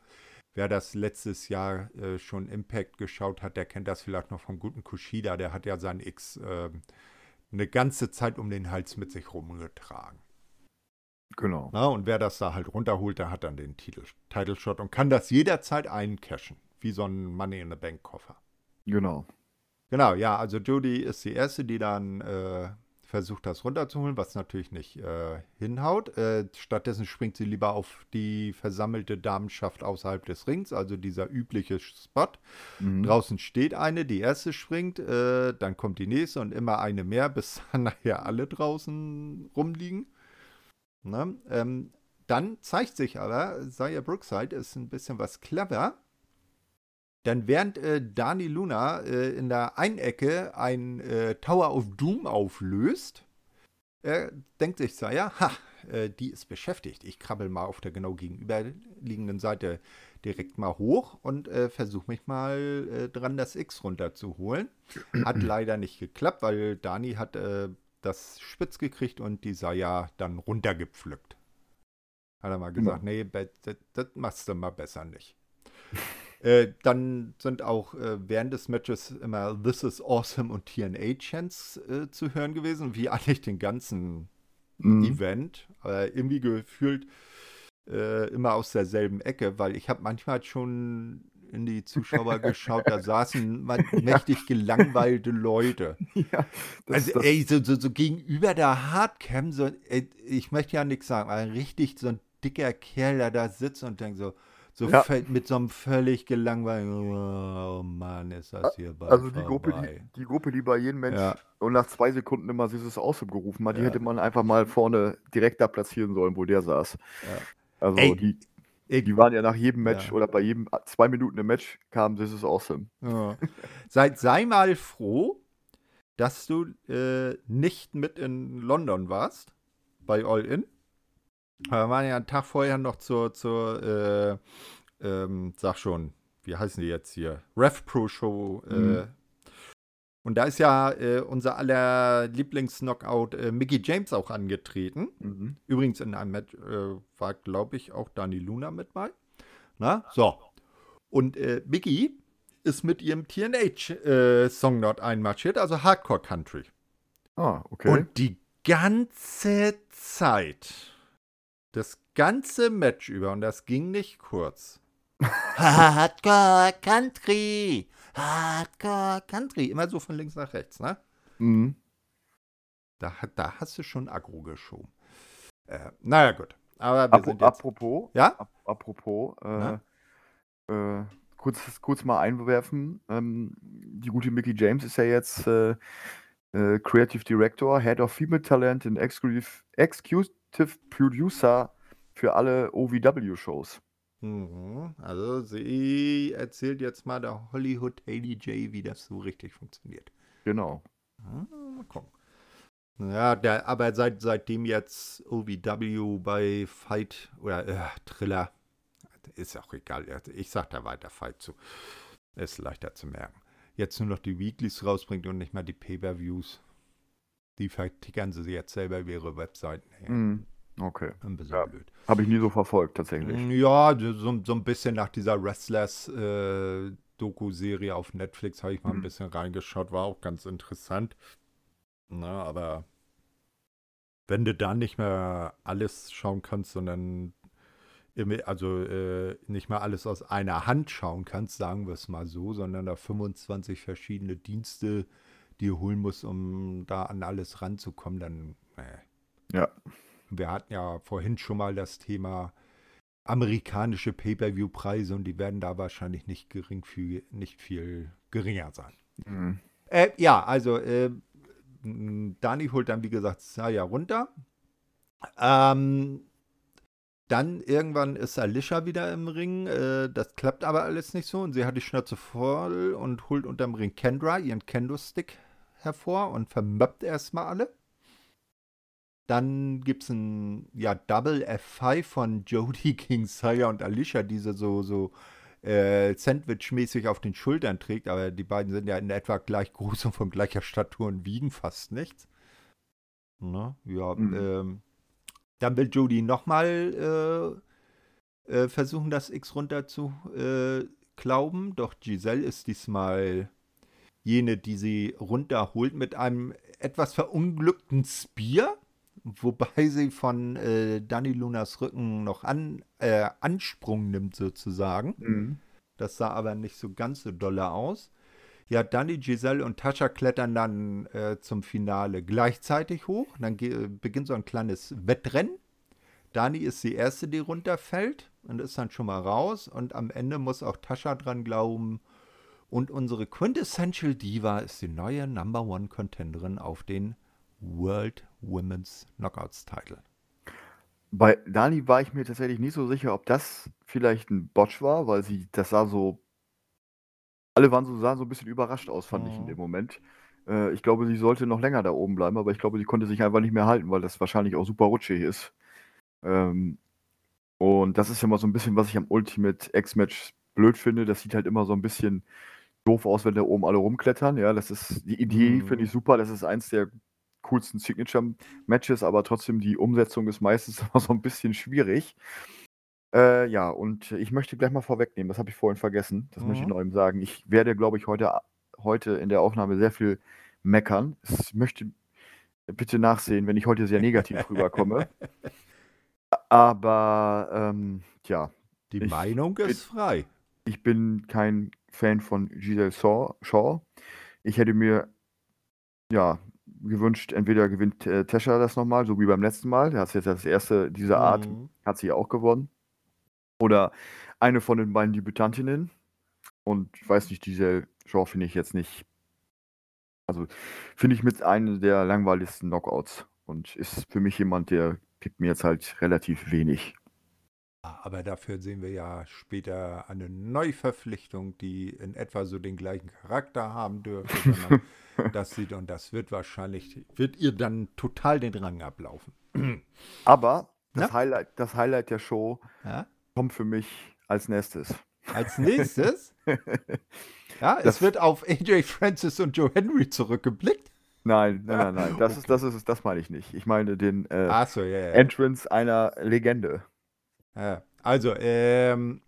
Wer das letztes Jahr äh, schon Impact geschaut hat, der kennt das vielleicht noch vom guten Kushida. Der hat ja sein X äh, eine ganze Zeit um den Hals mit sich rumgetragen. Genau. Na, und wer das da halt runterholt, der hat dann den Titel, Title Shot und kann das jederzeit eincashen. Wie so ein Money in the Bank Koffer. Genau. Genau, ja, also Jodie ist die Erste, die dann äh, versucht, das runterzuholen, was natürlich nicht äh, hinhaut. Äh, stattdessen springt sie lieber auf die versammelte Damenschaft außerhalb des Rings, also dieser übliche Spot. Mhm. Draußen steht eine, die erste springt, äh, dann kommt die nächste und immer eine mehr, <laughs> bis dann nachher alle draußen rumliegen. Ne? Ähm, dann zeigt sich aber, Saya Brookside ist ein bisschen was clever. Denn während äh, Dani Luna äh, in der Einecke ein äh, Tower of Doom auflöst, äh, denkt sich Saya, ha, äh, die ist beschäftigt. Ich krabbel mal auf der genau gegenüberliegenden Seite direkt mal hoch und äh, versuche mich mal dran, das X runterzuholen. Hat <clears throat> leider nicht geklappt, weil Dani hat das spitz gekriegt und die ja dann runtergepflückt. Hat er mal gesagt, ja. nee, das, das machst du mal besser nicht. Äh, dann sind auch äh, während des Matches immer This is Awesome und TNA Chants äh, zu hören gewesen, wie eigentlich den ganzen mhm. Event. Aber irgendwie gefühlt äh, immer aus derselben Ecke, weil ich habe manchmal schon in die Zuschauer <laughs> geschaut, da saßen <laughs> mächtig gelangweilte Leute. <laughs> Ja, das, also, das ey, so, so, so, gegenüber der Hardcam, so, ey, ich möchte ja nichts sagen, aber richtig so ein dicker Kerl, der da sitzt und denkt so, so ja. mit so einem völlig gelangweilten, oh Mann, ist das hier bald Also die Gruppe, die, die, Gruppe, die bei jedem Mensch ja. und nach zwei Sekunden immer dieses Ausdruck gerufen hat, die hätte man einfach mal vorne direkt da platzieren sollen, wo der saß. Also Ey, die, ich, die waren ja nach jedem Match oder bei jedem zwei Minuten im Match kam This is awesome. sei, sei mal froh, dass du äh, nicht mit in London warst bei All In. Wir waren ja einen Tag vorher noch zur, zur äh, ähm, sag schon, wie heißen die jetzt hier? Rev Pro Show. Äh, mhm. Und da ist ja äh, unser aller Lieblings-Knockout äh, Mickey James auch angetreten. Mhm. Übrigens in einem Match äh, war, glaube ich, auch Dani Luna mit bei. Na, so. Und äh, Mickey ist mit ihrem TNH-Song dort einmarschiert, also Hardcore Country. Ah, okay. Und die ganze Zeit das ganze Match über, und das ging nicht kurz. <laughs> Hardcore Country! Hardcore Country! Immer so von links nach rechts, ne? Mhm. Da, da hast du schon aggro geschoben. Äh, naja, gut. Aber wir sind jetzt, apropos, ja? Ap apropos, äh, äh, kurz, kurz mal einwerfen. Ähm, die gute Mickey James ist ja jetzt äh, äh, Creative Director, Head of Female Talent in Exclusive, Excuse, Executive Producer für alle OVW-Shows. Mhm. Also sie erzählt jetzt mal der Hollywood Haley J, wie das so richtig funktioniert. Genau. Ah, mal gucken. Ja, der, aber seit, seitdem jetzt OVW bei Fight oder äh, Thriller, ist auch egal, ich sag da weiter Fight zu. Ist leichter zu merken. Jetzt nur noch die Weeklies rausbringt und nicht mal die Pay-Per-Views. Die vertickern sie jetzt selber über ihre Webseiten her. Mm, okay. Ein bisschen ja. blöd. Habe ich nie so verfolgt, tatsächlich. Mm, ja, so, so ein bisschen nach dieser Wrestlers-Doku-Serie äh, auf Netflix habe ich mal mm. ein mhm. bisschen reingeschaut, war auch ganz interessant. Na, aber wenn du da nicht mehr alles schauen kannst, sondern also äh, nicht mal alles aus einer Hand schauen kannst, sagen wir es mal so, sondern da 25 verschiedene Dienste die holen muss, um da an alles ranzukommen, dann. Äh. Ja. Wir hatten ja vorhin schon mal das Thema amerikanische Pay-per-view-Preise und die werden da wahrscheinlich nicht geringfügig, nicht viel geringer sein. Mhm. Äh, ja, also äh, Dani holt dann, wie gesagt, Saya runter. Ähm, dann irgendwann ist Alicia wieder im Ring. Äh, das klappt aber alles nicht so. Und sie hat die Schnauze voll und holt unterm Ring Kendra, ihren Kendo-Stick hervor und vermöppt erstmal alle. Dann gibt es ein ja, Double F5 von Jodie <laughs> King Sire und Alicia, die sie so, so äh, Sandwich-mäßig auf den Schultern trägt, aber die beiden sind ja in etwa gleich groß <laughs> und von gleicher Statur und wiegen fast nichts. Ne? ja, mhm. ähm, dann will Jodie nochmal äh, äh, versuchen, das X runter zu äh, glauben, doch Giselle ist diesmal jene, die sie runterholt, mit einem etwas verunglückten Spear, wobei sie von äh, Danny Lunas Rücken noch an, äh, Ansprung nimmt, sozusagen. Mhm. Das sah aber nicht so ganz so dolle aus. Ja, Danny, Giselle und Tascha klettern dann äh, zum Finale gleichzeitig hoch. Dann beginnt so ein kleines Wettrennen. Dani ist die erste, die runterfällt und ist dann schon mal raus. Und am Ende muss auch Tascha dran glauben, und unsere Quintessential Diva ist die neue Number One Contenderin auf den World Women's Knockouts Title. Bei Dani war ich mir tatsächlich nicht so sicher, ob das vielleicht ein Botch war, weil sie, das sah so, alle waren so, sahen so ein bisschen überrascht aus, fand oh. ich in mhm. dem Moment. Äh, ich glaube, sie sollte noch länger da oben bleiben, aber ich glaube, sie konnte sich einfach nicht mehr halten, weil das wahrscheinlich auch super rutschig ist. Ähm, und das ist ja mal so ein bisschen, was ich am Ultimate X-Match blöd finde. Das sieht halt immer so ein bisschen doof aus, wenn da oben alle rumklettern. Ja, das ist die Idee, Mhm. finde ich super. Das ist eins der coolsten Signature-Matches, aber trotzdem die Umsetzung ist meistens <laughs> immer so ein bisschen schwierig. Äh, ja, und ich möchte gleich mal vorwegnehmen, das habe ich vorhin vergessen, das möchte ich Mhm. noch eben sagen. Ich werde, glaube ich, heute, heute in der Aufnahme sehr viel meckern. Ich möchte bitte nachsehen, wenn ich heute sehr negativ rüberkomme. <laughs> Aber ähm, tja, Die Ich Meinung ist frei. ich bin kein Fan von Giselle Shaw. Shaw. Ich hätte mir ja gewünscht, entweder gewinnt äh, Tesha das nochmal, so wie beim letzten Mal. Das ist jetzt das erste dieser Art, Mhm. hat sie auch gewonnen. Oder eine von den beiden Debütantinnen. Und ich weiß nicht, Giselle Shaw finde ich jetzt nicht. Also finde ich mit einem der langweiligsten Knockouts. Und ist für mich jemand, der gibt mir jetzt halt relativ wenig. Aber dafür sehen wir ja später eine Neuverpflichtung, die in etwa so den gleichen Charakter haben dürfte. <laughs> das sieht und das wird wahrscheinlich, wird ihr dann total den Rang ablaufen. <clears throat> Aber das? Highlight, das Highlight der Show Ja? kommt für mich als nächstes. Als nächstes, <laughs> ja, es Das- wird auf AJ Francis und Joe Henry zurückgeblickt. Nein, nein, nein, nein. Das, <laughs> ist, das, ist, das meine ich nicht. Ich meine den äh, Achso, ja, ja. Entrance einer Legende. Also, ähm,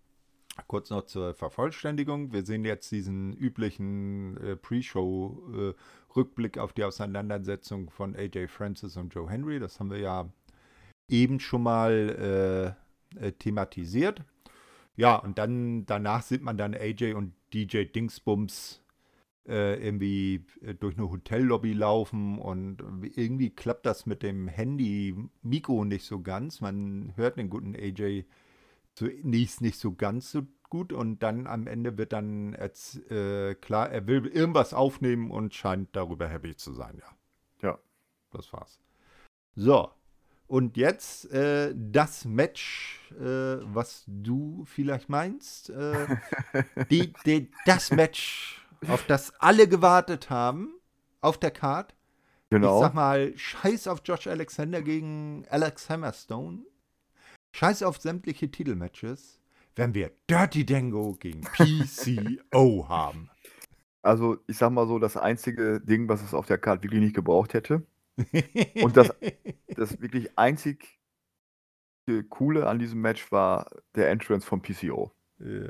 kurz noch zur Vervollständigung. Wir sehen jetzt diesen üblichen äh, Pre-Show-Rückblick auf die Auseinandersetzung von AJ Francis und Joe Henry. Das haben wir ja eben schon mal äh, äh, thematisiert. Ja, und dann danach sieht man dann AJ und DJ Dingsbums äh, irgendwie äh, durch eine Hotellobby laufen und irgendwie klappt das mit dem Handy-Mikro nicht so ganz. Man hört den guten AJ zunächst nicht so ganz so gut und dann am Ende wird dann als, äh, klar, er will irgendwas aufnehmen und scheint darüber happy zu sein, ja. Ja. Das war's. So. Und jetzt äh, das Match, äh, was du vielleicht meinst. Äh, <laughs> die, die, das Match, auf das alle gewartet haben, auf der Card. Ich Genau. sag mal, scheiß auf Josh Alexander gegen Alex Hammerstone. Scheiß auf sämtliche Titelmatches, wenn wir Dirty Dango gegen PCO <laughs> haben. Also, ich sag mal so, das einzige Ding, was es auf der Karte wirklich nicht gebraucht hätte. Und das- Das wirklich einzig Coole an diesem Match war der Entrance von PCO. Ja.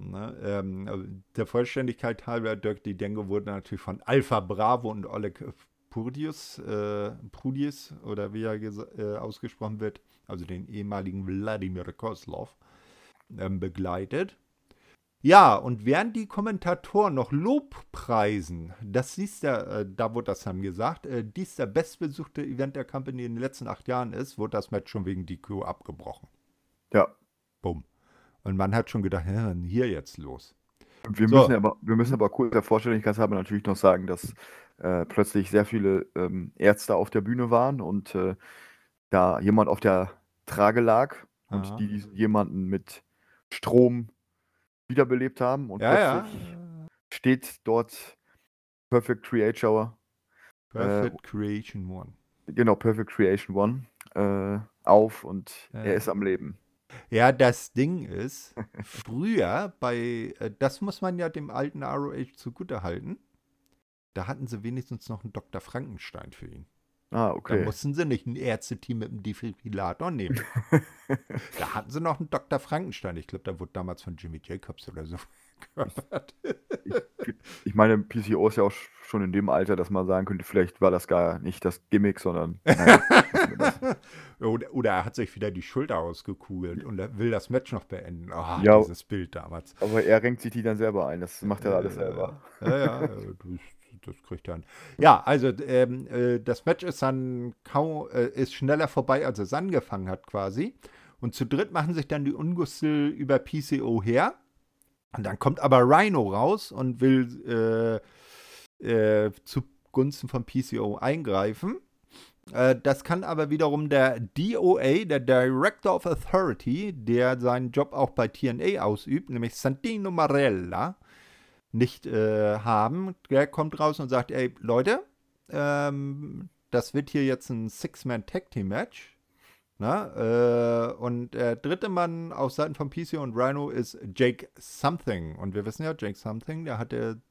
Ne, ähm, also der Vollständigkeit halber, Dirk Didengo wurde natürlich von Alpha Bravo und Oleg Purdius, äh, Prudius oder wie er äh, ausgesprochen wird, also den ehemaligen Wladimir Kozlov, ähm, begleitet. Ja, und während die Kommentatoren noch Lobpreisen, das ist der, äh, da wurde das dann gesagt, äh, dies der bestbesuchte Event der Company in den letzten acht Jahren ist, wurde das Match schon wegen DQ abgebrochen. Ja. Bumm. Und man hat schon gedacht, ja, hier jetzt los. Wir So. müssen aber, wir müssen aber kurz der Vollständigkeit halber natürlich noch sagen, dass äh, plötzlich sehr viele ähm, Ärzte auf der Bühne waren und äh, da jemand auf der Trage lag und Aha. die jemanden mit Strom wiederbelebt haben und Ja, ja. plötzlich steht dort Perfect Creator, Perfect Creation One. genau, Perfect Creation One, äh, auf und Ja. er ist am Leben. Ja, das Ding ist, früher bei, äh, das muss man ja dem alten ROH zugutehalten, da hatten sie wenigstens noch einen Dr. Frankenstein für ihn. Ah, Da okay. mussten sie nicht ein Ärzteteam mit einem Defibrillator nehmen. <laughs> da hatten sie noch einen Dr. Frankenstein. Ich glaube, da wurde damals von Jimmy Jacobs oder so gehört. Ich meine, PCO ist ja auch schon in dem Alter, dass man sagen könnte, vielleicht war das gar nicht das Gimmick, sondern <laughs> naja, oder, oder er hat sich wieder die Schulter ausgekugelt und will das Match noch beenden. Ah, Ja. dieses Bild damals. aber er renkt sich die dann selber ein. Das macht er alles selber. Ja, ja, äh, das, kriegt er an. Ja, also ähm, äh, das Match ist dann kaum, äh, ist schneller vorbei, als es angefangen hat quasi. Und zu dritt machen sich dann die Ungustel über PCO her. Und dann kommt aber Rhino raus und will äh, äh, zugunsten von PCO eingreifen. Äh, das kann aber wiederum der DOA, der Director of Authority, der seinen Job auch bei TNA ausübt, nämlich Santino Marella, nicht äh, haben. Der kommt raus und sagt, ey, Leute, ähm, das wird hier jetzt ein Six-Man-Tag-Team-Match. Na, äh, und der dritte Mann auf Seiten von PC und Rhino ist Jake Something. Und wir wissen ja, Jake Something, der hatte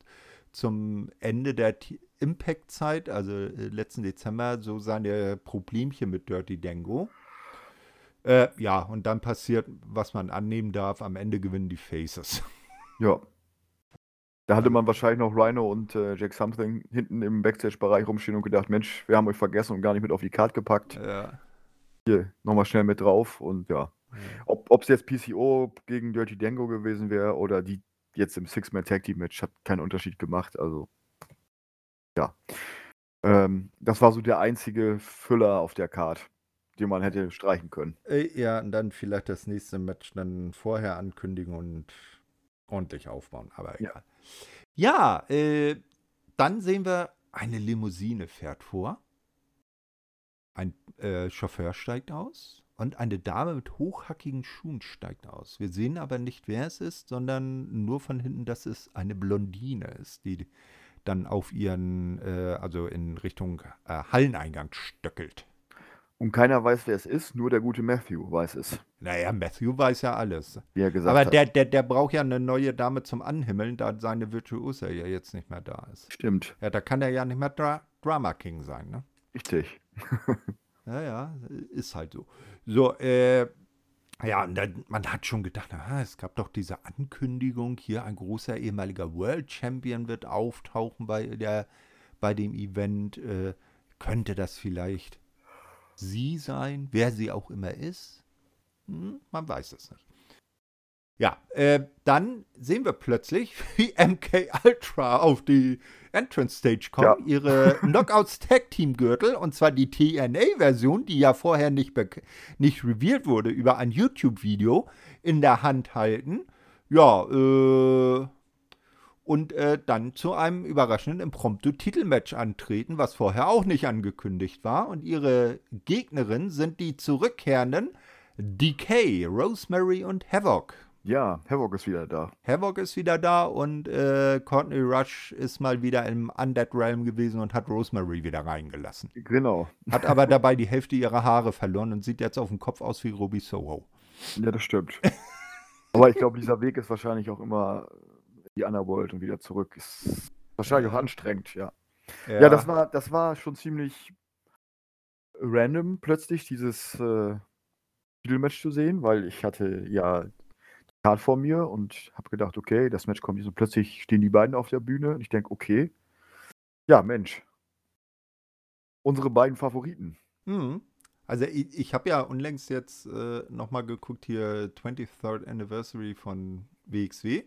zum Ende der Impact-Zeit, also äh, letzten Dezember, so seine Problemchen mit Dirty Dango. Äh, ja, und dann passiert, was man annehmen darf, am Ende gewinnen die Faces. <laughs> Ja. Da hatte man wahrscheinlich noch Rhino und äh, Jack Something hinten im Backstage-Bereich rumstehen und gedacht, Mensch, wir haben euch vergessen und gar nicht mit auf die Karte gepackt. Ja. Hier, nochmal schnell mit drauf und ja. Ob es jetzt PCO gegen Dirty Dango gewesen wäre oder die jetzt im Six-Man-Tag-Team-Match, hat keinen Unterschied gemacht. Also, ja. Ähm, das war so der einzige Füller auf der Card, den man hätte streichen können. Äh, ja, und dann vielleicht das nächste Match dann vorher ankündigen und ordentlich aufbauen, aber egal. Ja, ja äh, dann sehen wir, eine Limousine fährt vor. Ein äh, Chauffeur steigt aus und eine Dame mit hochhackigen Schuhen steigt aus. Wir sehen aber nicht, wer es ist, sondern nur von hinten, dass es eine Blondine ist, die dann auf ihren, äh, also in Richtung äh, Halleneingang stöckelt. Und keiner weiß, wer es ist, nur der gute Matthew weiß es. Naja, Matthew weiß ja alles. Wie er gesagt Aber hat. der, der, der braucht ja eine neue Dame zum Anhimmeln, da seine Virtuose ja jetzt nicht mehr da ist. Stimmt. Ja, da kann er ja nicht mehr Dra Drama King sein, ne? Richtig. Ja, ja, ist halt so. So, äh, ja, dann, man hat schon gedacht, aha, es gab doch diese Ankündigung, hier ein großer ehemaliger World Champion wird auftauchen bei, der, bei dem Event. Äh, könnte das vielleicht sie sein, wer sie auch immer ist? Hm, man weiß es nicht. Ja, äh, dann sehen wir plötzlich, <laughs> wie MK Ultra auf die Entrance Stage kommen, Ja. ihre <laughs> Knockouts Tag Team Gürtel und zwar die TNA-Version, die ja vorher nicht, nicht revealed wurde, über ein YouTube-Video in der Hand halten. Ja, äh, und äh, dann zu einem überraschenden Impromptu-Titelmatch antreten, was vorher auch nicht angekündigt war. Und ihre Gegnerin sind die zurückkehrenden DK, Rosemary und Havoc. Ja, Havoc ist wieder da. Havoc ist wieder da und äh, Courtney Rush ist mal wieder im Undead Realm gewesen und hat Rosemary wieder reingelassen. Genau. Hat aber dabei die Hälfte ihrer Haare verloren und sieht jetzt auf dem Kopf aus wie Ruby Soho. Ja, das stimmt. <laughs> Aber ich glaube, dieser Weg ist wahrscheinlich auch immer die Underworld und wieder zurück. Ist wahrscheinlich auch anstrengend, ja. Ja, das, war, das war schon ziemlich random, plötzlich dieses äh, Titelmatch zu sehen, weil ich hatte ja Karte vor mir und habe gedacht, okay, das Match kommt jetzt und plötzlich stehen die beiden auf der Bühne und ich denke, okay, ja, Mensch, unsere beiden Favoriten. Mhm. Also ich, ich habe ja unlängst jetzt äh, nochmal geguckt hier 23rd Anniversary von WXW.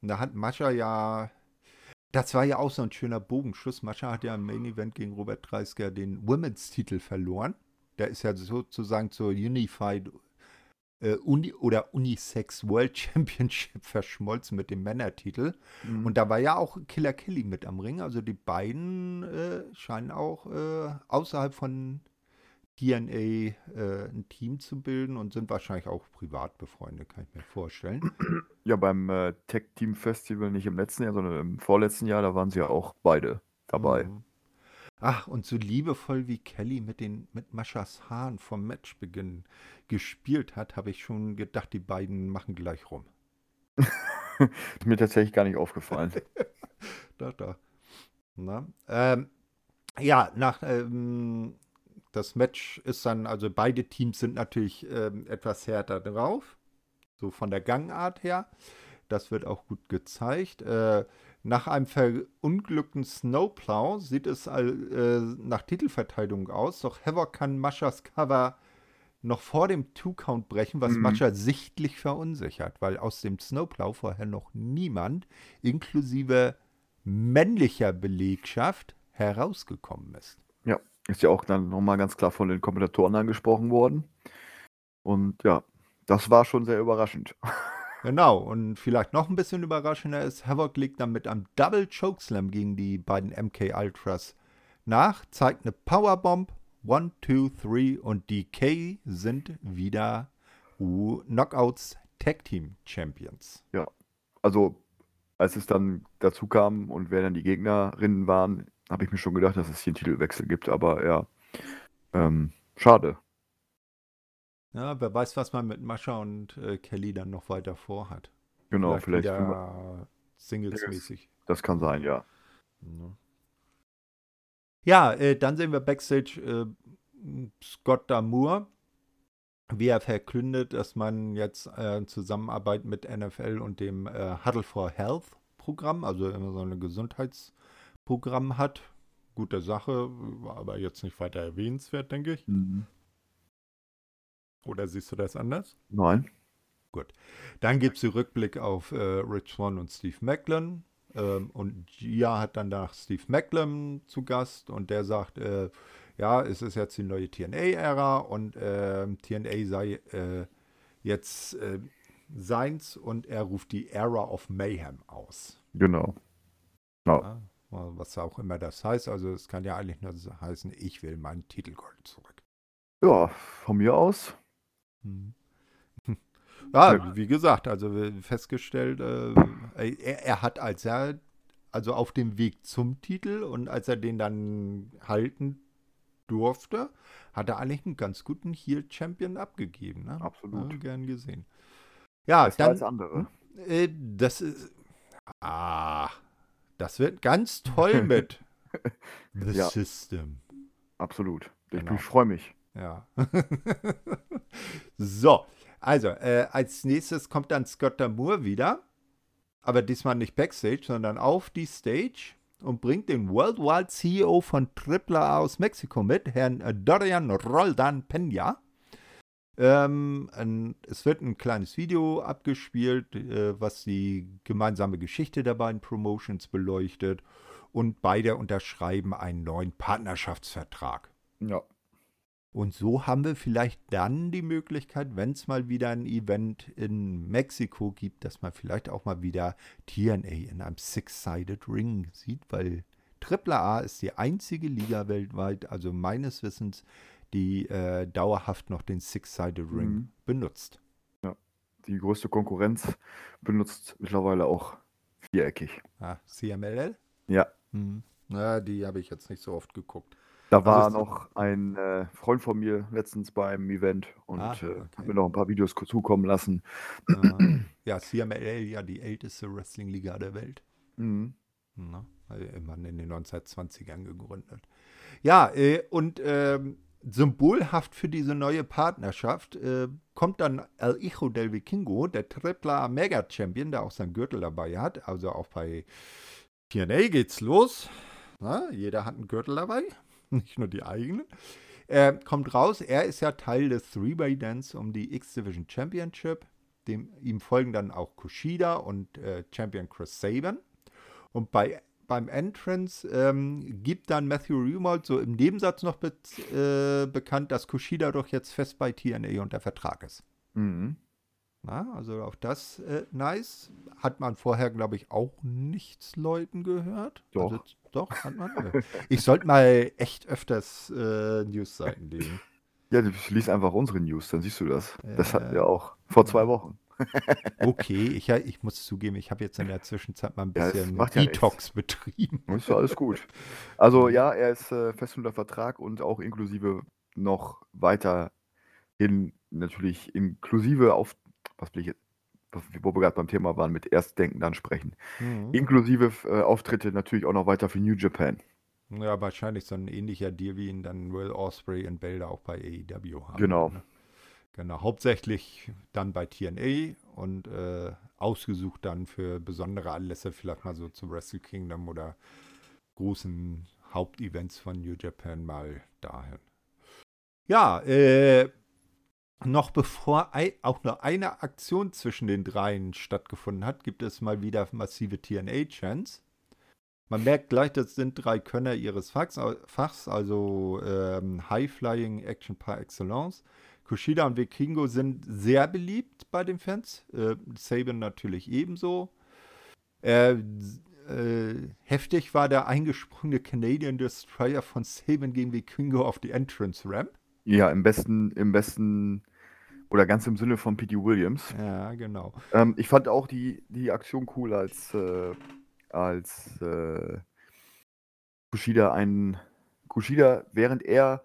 Und da hat Mascha ja, das war ja auch so ein schöner Bogenschuss. Mascha hat ja im Main Event gegen Robert Dreisker den Women's Titel verloren. Der ist ja sozusagen zur Unified äh, Uni oder Unisex World <laughs> Championship verschmolzen mit dem Männertitel. Und da war ja auch Killer Kelly mit am Ring. Also die beiden äh, scheinen auch äh, außerhalb von TNA äh, ein Team zu bilden und sind wahrscheinlich auch privat befreundet, kann ich mir vorstellen. <clears throat> ja, beim äh, Tech Team Festival nicht im letzten Jahr, sondern im vorletzten Jahr, da waren sie ja auch beide dabei. Mhm. Ach, und so liebevoll wie Kelly mit, den, mit Maschas Haaren vom Matchbeginn gespielt hat, habe ich schon gedacht, die beiden machen gleich rum. <laughs> Mir tatsächlich gar nicht aufgefallen. <laughs> Da, da. Na, ähm, ja, nach ähm, das Match ist dann, also beide Teams sind natürlich ähm, etwas härter drauf, so von der Gangart her. Das wird auch gut gezeigt. Äh, nach einem verunglückten Snowplow sieht es äh, nach Titelverteidigung aus, doch Havoc kann Maschas Cover noch vor dem Two-Count brechen, was Mhm. Mascha sichtlich verunsichert, weil aus dem Snowplow vorher noch niemand, inklusive männlicher Belegschaft, herausgekommen ist. Ja, ist ja auch dann nochmal ganz klar von den Kommentatoren angesprochen worden. Und ja, das war schon sehr überraschend. <laughs> Genau, und vielleicht noch ein bisschen überraschender ist, Havoc legt dann mit einem Double Chokeslam gegen die beiden MK Ultras nach, zeigt eine Powerbomb, 1, 2, 3 und DK sind wieder Knockouts Tag Team Champions. Also, als es dann dazu kam und wer dann die Gegnerinnen waren, habe ich mir schon gedacht, dass es hier einen Titelwechsel gibt. Aber ja, ähm, schade. Ja, wer weiß, was man mit Mascha und äh, Kelly dann noch weiter vorhat. Genau, vielleicht. wieder Singles-mäßig. Das kann sein, ja. Ja, äh, dann sehen wir Backstage äh, Scott Damour, wie er verkündet, dass man jetzt äh, Zusammenarbeit mit NFL und dem äh, Huddle for Health Programm, also immer so ein Gesundheitsprogramm hat. Gute Sache, aber jetzt nicht weiter erwähnenswert, denke ich. Mhm. Oder siehst du das anders? Nein. Dann gibt es den Rückblick auf äh, Rich Swann und Steve Macklin. Ähm, und Gia hat dann nach Steve Macklin zu Gast und der sagt, äh, ja, es ist jetzt die neue TNA-Ära und äh, TNA sei jetzt äh, seins und er ruft die Era of Mayhem aus. Genau. Ja. Ja, was auch immer das heißt. Also es kann ja eigentlich nur heißen, ich will meinen Titelgold zurück. ja, von mir aus. <laughs> Hm. Ja, wie gesagt, also festgestellt, äh, er, er hat als er, also auf dem Weg zum Titel und als er den dann halten durfte, hat er eigentlich einen ganz guten Heel-Champion abgegeben. Ne? Absolut. Ja, gern gesehen. Ja, Besser dann, als andere. äh, das ist, ah, das wird ganz toll <laughs> mit <laughs> The Ja. System. Absolut. Ich, Genau. ich freue mich. Ja. <laughs> so, also, äh, als nächstes kommt dann Scott Damour wieder, aber diesmal nicht Backstage, sondern auf die Stage und bringt den Worldwide CEO von AAA aus Mexiko mit, Herrn äh, Dorian Roldan Peña. Ähm, ein, es wird ein kleines Video abgespielt, äh, was die gemeinsame Geschichte der beiden Promotions beleuchtet und beide unterschreiben einen neuen Partnerschaftsvertrag. Ja. Und so haben wir vielleicht dann die Möglichkeit, wenn es mal wieder ein Event in Mexiko gibt, dass man vielleicht auch mal wieder TNA in einem Six-Sided Ring sieht, weil AAA ist die einzige Liga weltweit, also meines Wissens, die äh, dauerhaft noch den Six-Sided Ring Mhm. benutzt. Die größte Konkurrenz benutzt mittlerweile auch viereckig. Ah, CMLL? Ja. Hm. Na, die habe ich jetzt nicht so oft geguckt. Da war es- noch ein äh, Freund von mir letztens beim Event und Ah, äh, okay. hat mir noch ein paar Videos zukommen lassen. Äh, <clears throat> ja, CMLL, ja, die älteste Wrestling-Liga der Welt. Mhm. Ne? Also Immerhin in den 1920ern gegründet. Ja, äh, und ähm, symbolhaft für diese neue Partnerschaft äh, kommt dann El Hijo del Vikingo, der AAA Mega Champion, der auch seinen Gürtel dabei hat. Also auch bei TNA geht's los. Na, jeder hat einen Gürtel dabei, <laughs> nicht nur die eigenen. Äh, kommt raus, er ist ja Teil des Three-Way-Dance um die X-Division Championship. Dem, ihm folgen dann auch Kushida und äh, Champion Chris Sabin. Und bei, beim Entrance ähm, gibt dann Matthew Remold so im Nebensatz noch be äh, bekannt, dass Kushida doch jetzt fest bei TNA unter Vertrag ist. Mhm. Na, also auch das äh, nice. Hat man vorher, glaube ich, auch nichts Leuten gehört. Doch. Also, doch, hat man. Ja. ich sollte mal echt öfters äh, Newsseiten lesen. Ja, du liest einfach unsere News, dann siehst du das. Das hatten Ja. wir auch vor zwei Wochen. Okay, ich, ich muss zugeben, ich habe jetzt in der Zwischenzeit mal ein Ja, bisschen ja. Detox betrieben. Ist ja alles gut. Also ja, er ist äh, fest unter Vertrag und auch inklusive noch weiterhin natürlich inklusive auf, was will ich jetzt, wo wir gerade beim Thema waren, mit erst denken, dann sprechen. Mhm. Inklusive äh, Auftritte natürlich auch noch weiter für New Japan. Ja, wahrscheinlich so ein ähnlicher Deal, wie ihn dann Will Osprey und Belder auch bei AEW haben. Genau. Ne? Genau, hauptsächlich dann bei TNA und äh, ausgesucht dann für besondere Anlässe, vielleicht mal so zu Wrestle Kingdom oder großen Hauptevents von New Japan mal dahin. Ja, äh, noch bevor auch nur eine Aktion zwischen den dreien stattgefunden hat, gibt es mal wieder massive TNA-Chants. Man merkt gleich, das sind drei Könner ihres Fachs, Fachs also ähm, High-Flying Action par excellence. Kushida und Vikingo sind sehr beliebt bei den Fans. Äh, Saban natürlich ebenso. Äh, äh, heftig war der eingesprungene Canadian Destroyer von Saban gegen Vikingo auf die Entrance Ramp. Ja, im besten, im besten oder ganz im Sinne von P.T. Williams. Ja, genau. Ähm, ich fand auch die, die Aktion cool, als, äh, als äh, Kushida einen Kushida, während er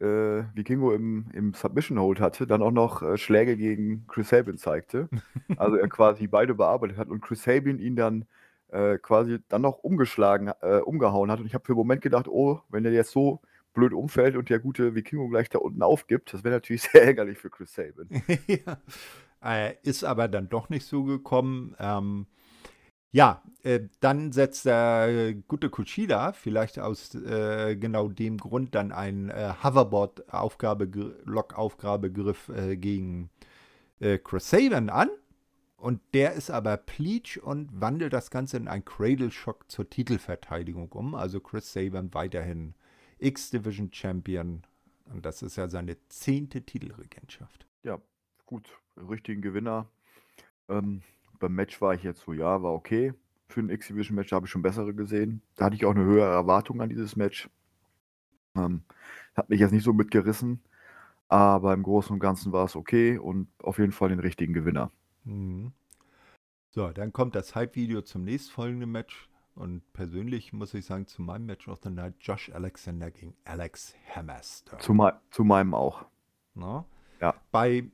äh, Vikingo im, im Submission Hold hatte, dann auch noch äh, Schläge gegen Chris Sabin zeigte. <laughs> Also er quasi beide bearbeitet hat und Chris Sabin ihn dann äh, quasi dann noch umgeschlagen, äh, umgehauen hat. Und ich habe für einen Moment gedacht, oh, wenn er jetzt so blöd umfällt und der gute Vikingo gleich da unten aufgibt, das wäre natürlich <laughs> sehr ärgerlich für Chris Sabin. <laughs> ja. Äh, ist aber dann doch nicht so gekommen. Ähm, ja, äh, dann setzt der gute Kushida vielleicht aus äh, genau dem Grund dann einen äh, Hoverboard-Log-Aufgabegriff äh, gegen äh, Chris Sabin an. Und der ist aber Pleach und wandelt das Ganze in einen Cradle-Shock zur Titelverteidigung um. Also Chris Sabin weiterhin X-Division Champion. Und das ist ja seine zehnte Titelregentschaft. Ja, gut, richtigen Gewinner. Ähm, beim Match war ich jetzt so, ja, war okay. Für ein X-Division-Match habe ich schon bessere gesehen. Da hatte ich auch eine höhere Erwartung an dieses Match. Ähm, hat mich jetzt nicht so mitgerissen, aber im Großen und Ganzen war es okay und auf jeden Fall den richtigen Gewinner. Mhm. So, dann kommt das Hype-Video zum nächstfolgenden Match. Und persönlich muss ich sagen, zu meinem Match of the Night Josh Alexander gegen Alex Hammerstone. Zu, zu meinem auch. No? Ja. Bei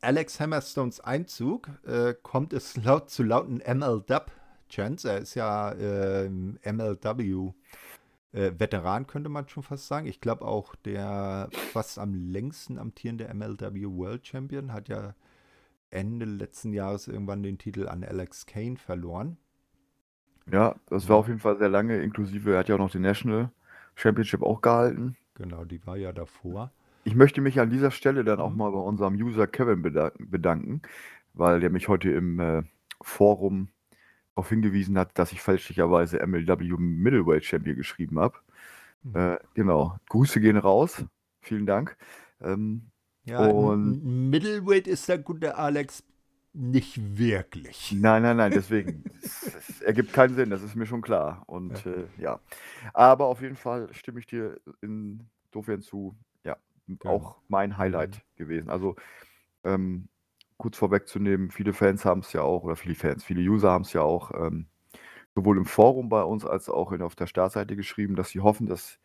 Alex Hammerstones Einzug äh, kommt es laut zu lauten MLW-Chants. Er ist ja äh, MLW. Äh, Veteran könnte man schon fast sagen. Ich glaube auch der fast am längsten amtierende MLW World Champion hat ja Ende letzten Jahres irgendwann den Titel an Alex Kane verloren. Ja, das war auf jeden Fall sehr lange, inklusive, er hat ja auch noch den National Championship auch gehalten. Genau, die war ja davor. Ich möchte mich an dieser Stelle dann auch Mhm. mal bei unserem User Kevin bedanken, weil der mich heute im äh, Forum darauf hingewiesen hat, dass ich fälschlicherweise MLW Middleweight Champion geschrieben habe. Mhm. Äh, genau, Grüße gehen raus. Vielen Dank. Ähm, Ja, und- Middleweight ist der gute Alex nicht wirklich. Nein, nein, nein, deswegen. <laughs> es, es ergibt keinen Sinn, das ist mir schon klar. Und ja. Äh, ja. Aber auf jeden Fall stimme ich dir insofern zu. Ja, Ja. auch mein Highlight gewesen. Also ähm, kurz vorwegzunehmen, viele Fans haben es ja auch, oder viele Fans, viele User haben es ja auch ähm, sowohl im Forum bei uns als auch in, auf der Startseite geschrieben, dass sie hoffen, dass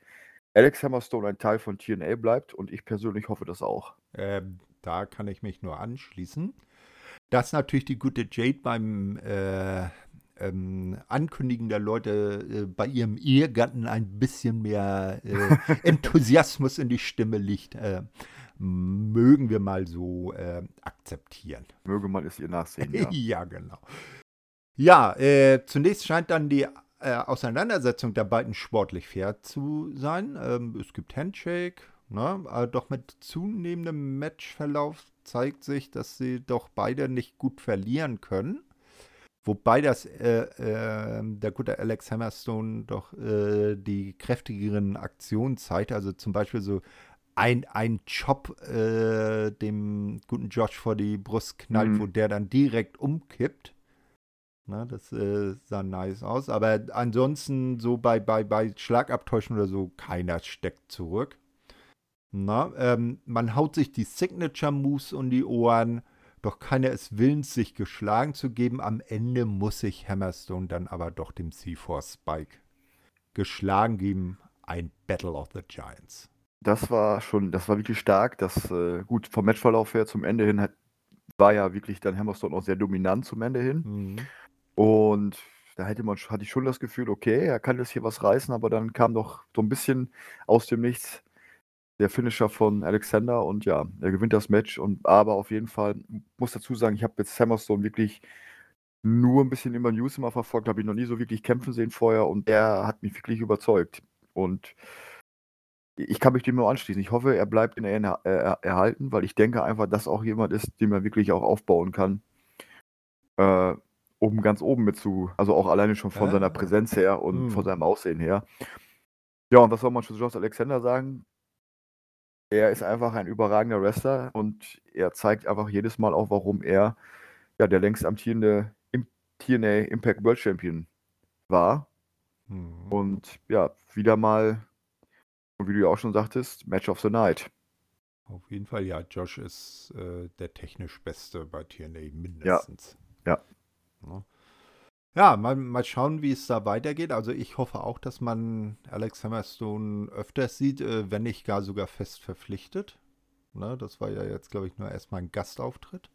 Alex Hammerstone ein Teil von TNA bleibt und ich persönlich hoffe das auch. Ähm, da kann ich mich nur anschließen. Dass natürlich die gute Jade beim äh, ähm, Ankündigen der Leute äh, bei ihrem Ehegatten ein bisschen mehr äh, <laughs> Enthusiasmus in die Stimme liegt, äh, mögen wir mal so äh, akzeptieren. Möge man es ihr nachsehen. Ja, <laughs> Ja. genau. Ja, äh, zunächst scheint dann die Auseinandersetzung der beiden sportlich fair zu sein. Ähm, es gibt Handshake, ne? doch mit zunehmendem Matchverlauf zeigt sich, dass sie doch beide nicht gut verlieren können. Wobei das äh, äh, der gute Alex Hammerstone doch äh, die kräftigeren Aktionen zeigt. Also zum Beispiel so ein, ein Chop äh, dem guten Josh vor die Brust knallt, Mhm. wo der dann direkt umkippt. Na, das äh, sah nice aus. Aber ansonsten so bei, bei, bei Schlagabtäuschen oder so, keiner steckt zurück. Na, ähm, man haut sich die Signature-Moves um die Ohren, doch keiner ist willens, sich geschlagen zu geben. Am Ende muss sich Hammerstone dann aber doch dem C4 Spike geschlagen geben. Ein Battle of the Giants. Das war schon, das war wirklich stark. Das, äh, gut, vom Matchverlauf her zum Ende hin hat, war ja wirklich dann Hammerstone auch sehr dominant zum Ende hin. Mhm. Und da hätte man, hatte ich schon das Gefühl, okay, er kann jetzt hier was reißen, aber dann kam doch so ein bisschen aus dem Nichts der Finisher von Alexander und ja, er gewinnt das Match. Und aber auf jeden Fall muss dazu sagen, ich habe jetzt Hammerstone wirklich nur ein bisschen über News immer verfolgt, habe ihn noch nie so wirklich kämpfen sehen vorher und er hat mich wirklich überzeugt. Und ich kann mich dem nur anschließen. Ich hoffe, er bleibt in er, er, erhalten, weil ich denke einfach, dass auch jemand ist, den man wirklich auch aufbauen kann. Äh, um ganz oben mit zu, also auch alleine schon von Ja. seiner Präsenz her und Mhm. von seinem Aussehen her. Ja, und was soll man zu Josh Alexander sagen? Er ist einfach ein überragender Wrestler und er zeigt einfach jedes Mal auch, warum er ja der längst amtierende TNA Impact World Champion war. Mhm. Und ja, wieder mal, wie du ja auch schon sagtest, Match of the Night. Auf jeden Fall, ja, Josh ist äh, der technisch Beste bei TNA mindestens. Ja. Ne? Ja, mal, mal schauen, wie es da weitergeht. Also ich hoffe auch, dass man Alex Hammerstone öfters sieht, äh, wenn nicht gar sogar fest verpflichtet. Ne, das war ja jetzt, glaube ich, nur erstmal ein Gastauftritt.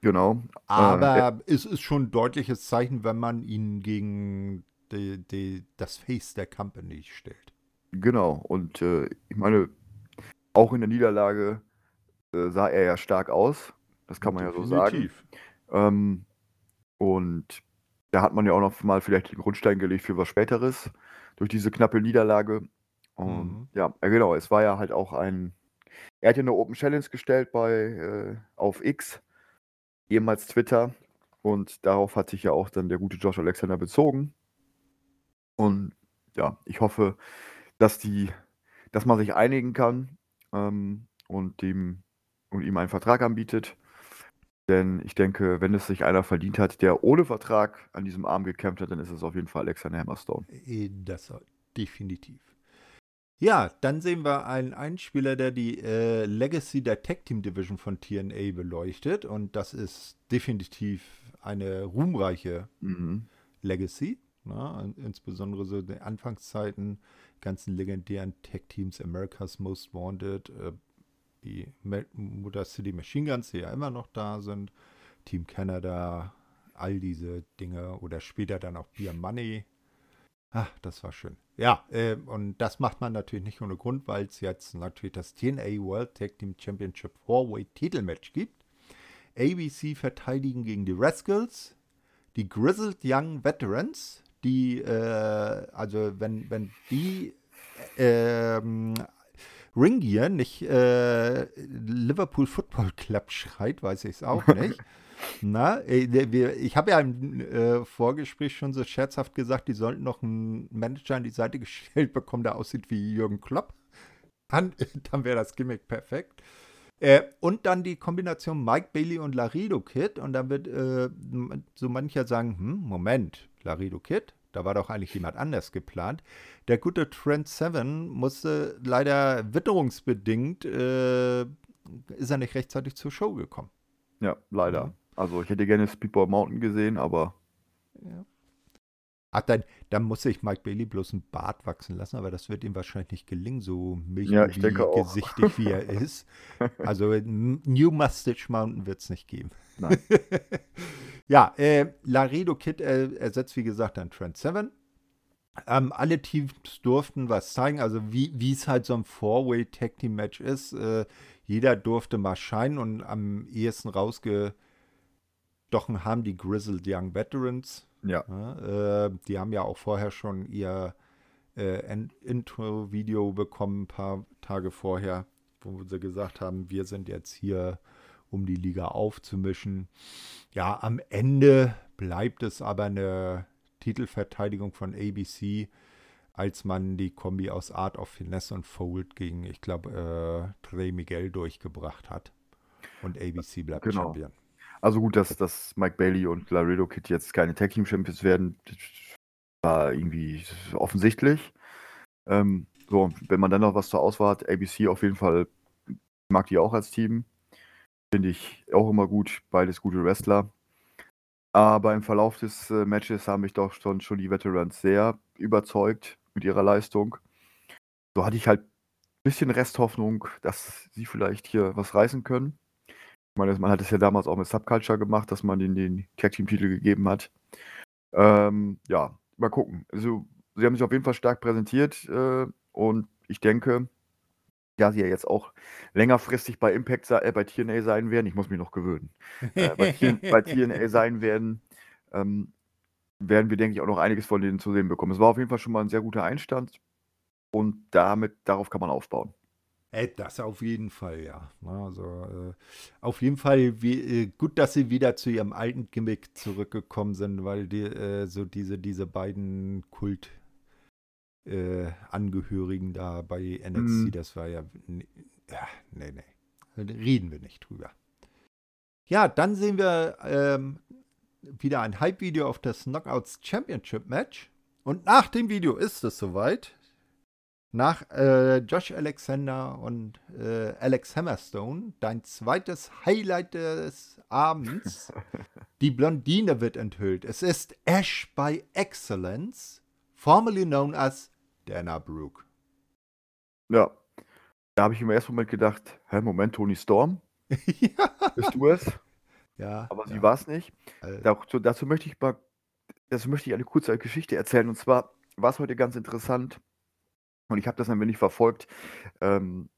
Genau. Aber äh, es ist schon ein deutliches Zeichen, wenn man ihn gegen die, die, das Face der Company stellt. Genau. Und äh, ich meine, auch in der Niederlage äh, sah er ja stark aus. Das kann man Definitiv. ja so sagen. Ähm, und da hat man ja auch noch mal vielleicht den Grundstein gelegt für was Späteres durch diese knappe Niederlage. Und mhm. ja, genau, es war ja halt auch ein. Er hat ja eine Open Challenge gestellt bei äh, auf X, ehemals Twitter. Und darauf hat sich ja auch dann der gute Josh Alexander bezogen. Und ja, ich hoffe, dass die, dass man sich einigen kann ähm, und dem und ihm einen Vertrag anbietet. Denn ich denke, wenn es sich einer verdient hat, der ohne Vertrag an diesem Arm gekämpft hat, dann ist es auf jeden Fall Alexander Hammerstone. Äh, das definitiv. Ja, dann sehen wir einen Einspieler, der die äh, Legacy der Tag Team Division von TNA beleuchtet. Und das ist definitiv eine ruhmreiche mhm. Legacy. Ne? insbesondere so in den Anfangszeiten, ganzen legendären Tag Teams, America's Most Wanted, äh, die Motor City Machine Guns, die ja immer noch da sind, Team Canada, all diese Dinge oder später dann auch Beer Money. Ach, das war schön. Ja, äh, und das macht man natürlich nicht ohne Grund, weil es jetzt natürlich das TNA World Tag Team Championship Four-Way Titelmatch gibt. ABC verteidigen gegen die Rascals, die Grizzled Young Veterans, die, äh, also wenn, wenn die äh, Ringier nicht äh, Liverpool Football Club schreit, weiß ich es auch <laughs> nicht. Na, ich habe ja im äh, Vorgespräch schon so scherzhaft gesagt, die sollten noch einen Manager an die Seite <laughs> gestellt bekommen, der aussieht wie Jürgen Klopp. Dann, <laughs> dann wäre das Gimmick perfekt. Äh, und dann die Kombination Mike Bailey und Laredo Kid. Und dann wird äh, so mancher sagen: hm, Moment, Laredo Kid, da war doch eigentlich jemand anders geplant. Der gute Trent Seven musste leider witterungsbedingt, äh, ist er nicht rechtzeitig zur Show gekommen. Ja, leider. Ja. Also ich hätte gerne Speedball Mountain gesehen, aber. Ja. Ach, dann, dann muss sich Mike Bailey bloß ein Bart wachsen lassen, aber das wird ihm wahrscheinlich nicht gelingen, so milchgesichtig ja, wie er <laughs> ist. Also New Mustache Mountain wird es nicht geben. Nein. <laughs> ja, äh, Laredo Kid äh, ersetzt, wie gesagt, dann Trent Seven. Ähm, alle Teams durften was zeigen, also wie es halt so ein Four-Way-Tag-Team-Match ist. Äh, jeder durfte mal scheinen und am ehesten rausgestochen haben die Grizzled Young Veterans. Ja. ja äh, die haben ja auch vorher schon ihr äh, Intro-Video bekommen, ein paar Tage vorher, wo sie gesagt haben, wir sind jetzt hier, um die Liga aufzumischen. Ja, am Ende bleibt es aber eine Titelverteidigung von ABC, als man die Kombi aus Art of Finesse und Fold gegen, ich glaube, äh, Trey Miguel durchgebracht hat. Und ABC bleibt genau. Champion. Also gut, dass, dass Mike Bailey und Laredo Kid jetzt keine Tag Team Champions werden, war irgendwie offensichtlich. Ähm, so, wenn man dann noch was zur Auswahl hat, ABC auf jeden Fall mag die auch als Team. Finde ich auch immer gut, beides gute Wrestler. Aber im Verlauf des äh, Matches haben mich doch schon, schon die Veterans sehr überzeugt mit ihrer Leistung. So hatte ich halt ein bisschen Resthoffnung, dass sie vielleicht hier was reißen können. Ich meine, man hat es ja damals auch mit Subculture gemacht, dass man ihnen den Tag Team Titel gegeben hat. Ähm, ja, mal gucken. Also, sie haben sich auf jeden Fall stark präsentiert äh, und ich denke, ja sie ja jetzt auch längerfristig bei Impact, äh, bei TNA sein werden, ich muss mich noch gewöhnen, äh, bei, bei, <laughs> TNA sein werden, ähm, werden wir, denke ich, auch noch einiges von denen zu sehen bekommen. Es war auf jeden Fall schon mal ein sehr guter Einstand und damit, darauf kann man aufbauen. Äh, das auf jeden Fall, ja. Also äh, auf jeden Fall wie, äh, gut, dass sie wieder zu ihrem alten Gimmick zurückgekommen sind, weil die, äh, so diese, diese beiden Kult, äh, Angehörigen da bei NXT, mhm. das war ja, ja, nee, nee, reden wir nicht drüber. Ja, dann sehen wir ähm, wieder ein Hype-Video auf das Knockouts Championship Match. Und nach dem Video ist es soweit. Nach äh, Josh Alexander und äh, Alex Hammerstone, dein zweites Highlight des Abends. <laughs> Die Blondine wird enthüllt. Es ist Ash by Excellence, formerly known as Dana Brooke. Ja. Da habe ich im ersten Moment gedacht, hä, Moment, Tony Storm? <laughs> ja. Bist du es? Ja. Aber sie ja. war es nicht. Äh, Dazu, dazu möchte ich mal, dazu möchte ich eine kurze Geschichte erzählen. Und zwar war es heute ganz interessant. Und ich habe das ein wenig verfolgt. Ähm,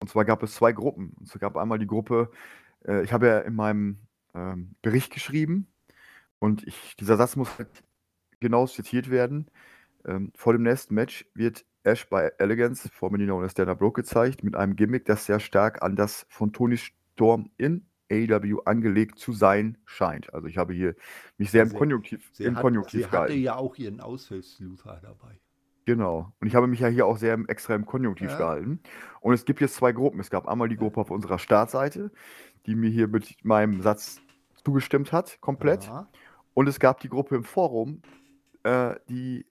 und zwar gab es zwei Gruppen. Und es gab einmal die Gruppe, äh, ich habe ja in meinem ähm, Bericht geschrieben. Und ich, dieser Satz muss halt genau zitiert werden. Ähm, vor dem nächsten Match wird Ash bei Elegance, formerly known as Dana Brooke, gezeigt, mit einem Gimmick, das sehr stark an das von Tony Storm in AEW angelegt zu sein scheint. Also ich habe hier mich sehr im Sie- Konjunktiv, sie im hat, Konjunktiv sie hatte gehalten. ja auch ihren Aushilfsluther dabei. Genau. Und ich habe mich ja hier auch sehr im, extra im Konjunktiv Ja. gehalten. Und es gibt jetzt zwei Gruppen. Es gab einmal die Gruppe auf unserer Startseite, die mir hier mit meinem Satz zugestimmt hat, komplett. Ja. Und es gab die Gruppe im Forum, äh, die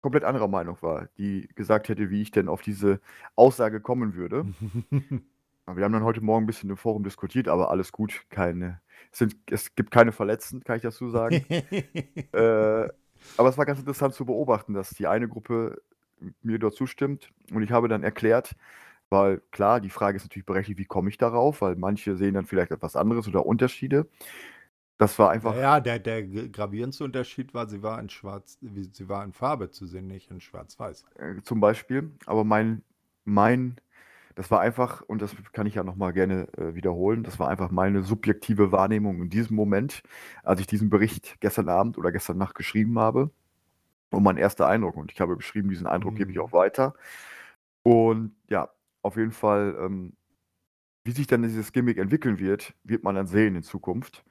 komplett anderer Meinung war, die gesagt hätte, wie ich denn auf diese Aussage kommen würde. <laughs> Wir haben dann heute Morgen ein bisschen im Forum diskutiert, aber alles gut. Keine, es, sind, es gibt keine Verletzten, kann ich dazu sagen. <laughs> äh, aber es war ganz interessant zu beobachten, dass die eine Gruppe mir dort zustimmt. Und ich habe dann erklärt, weil klar, die Frage ist natürlich berechtigt, wie komme ich darauf, weil manche sehen dann vielleicht etwas anderes oder Unterschiede. Das war einfach, Ja, der, der gravierendste Unterschied war, sie war in Schwarz, sie war in Farbe zu sehen, nicht in Schwarz-Weiß. äh, zum Beispiel. Aber mein, mein, das war einfach, und das kann ich ja nochmal gerne äh, wiederholen, das war einfach meine subjektive Wahrnehmung in diesem Moment, als ich diesen Bericht gestern Abend oder gestern Nacht geschrieben habe. Und mein erster Eindruck. Und ich habe geschrieben, diesen Eindruck gebe ich Mhm. auch weiter. Und ja, auf jeden Fall, ähm, wie sich dann dieses Gimmick entwickeln wird, wird man dann sehen in Zukunft.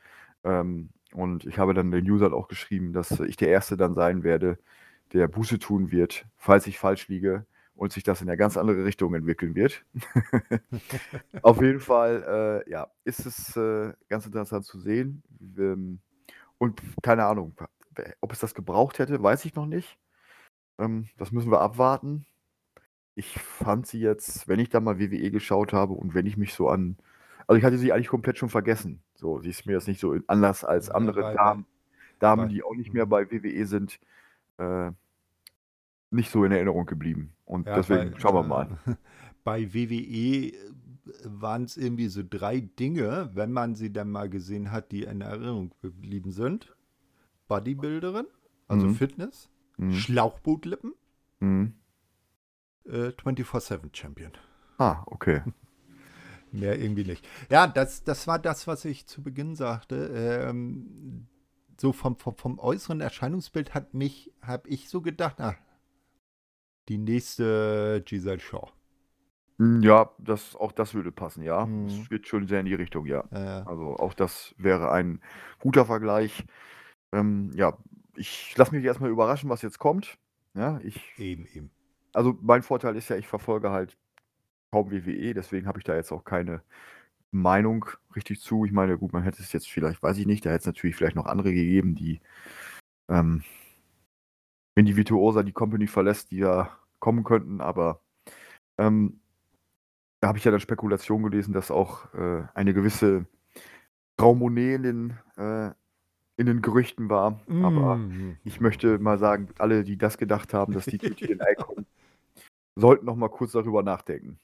Ähm, und ich habe dann den Usern auch geschrieben, dass ich der Erste dann sein werde, der Buße tun wird, falls ich falsch liege und sich das in eine ganz andere Richtung entwickeln wird. <laughs> <laughs> Auf jeden Fall, äh, ja, ist es äh, ganz interessant zu sehen. Ähm, und keine Ahnung, ob es das gebraucht hätte, weiß ich noch nicht. Ähm, das müssen wir abwarten. Ich fand sie jetzt, wenn ich da mal WWE geschaut habe und wenn ich mich so an. Also ich hatte sie eigentlich komplett schon vergessen. So, sie ist mir jetzt nicht so anders als Ja, andere bei- Damen, Damen, die auch nicht mehr Mhm. bei WWE sind, äh, nicht so in Erinnerung geblieben. Und Ja, deswegen bei, schauen wir äh, mal. <laughs> Bei WWE waren es irgendwie so drei Dinge, wenn man sie dann mal gesehen hat, die in Erinnerung geblieben sind. Bodybuilderin, also Mhm. Fitness, Mhm. Schlauchbootlippen, Mhm. äh, 24-7 Champion. Ah, okay. <laughs> Mehr irgendwie nicht. Ja, das, das war das, was ich zu Beginn sagte. Ähm, so vom, vom, vom äußeren Erscheinungsbild hat mich, habe ich so gedacht, ah, die nächste Giselle Shaw. Hm, Ja, das, auch das würde passen, ja. Es geht schon sehr in die Richtung, ja. Äh, Also auch das wäre ein guter Vergleich. Ähm, ja, ich lasse mich erstmal überraschen, was jetzt kommt. Ja, ich, eben, eben. also mein Vorteil ist ja, ich verfolge halt kaum WWE, deswegen habe ich da jetzt auch keine Meinung richtig zu. Ich meine, gut, man hätte es jetzt vielleicht, weiß ich nicht, da hätte es natürlich vielleicht noch andere gegeben, die, ähm, wenn die Virtuosa die Company verlässt, die ja kommen könnten, aber ähm, da habe ich ja dann Spekulation gelesen, dass auch äh, eine gewisse Frau Monet in den, äh, in den Gerüchten war. Aber Mm. ich möchte mal sagen, alle, die das gedacht haben, dass die <laughs> TNA kommen, sollten noch mal kurz darüber nachdenken.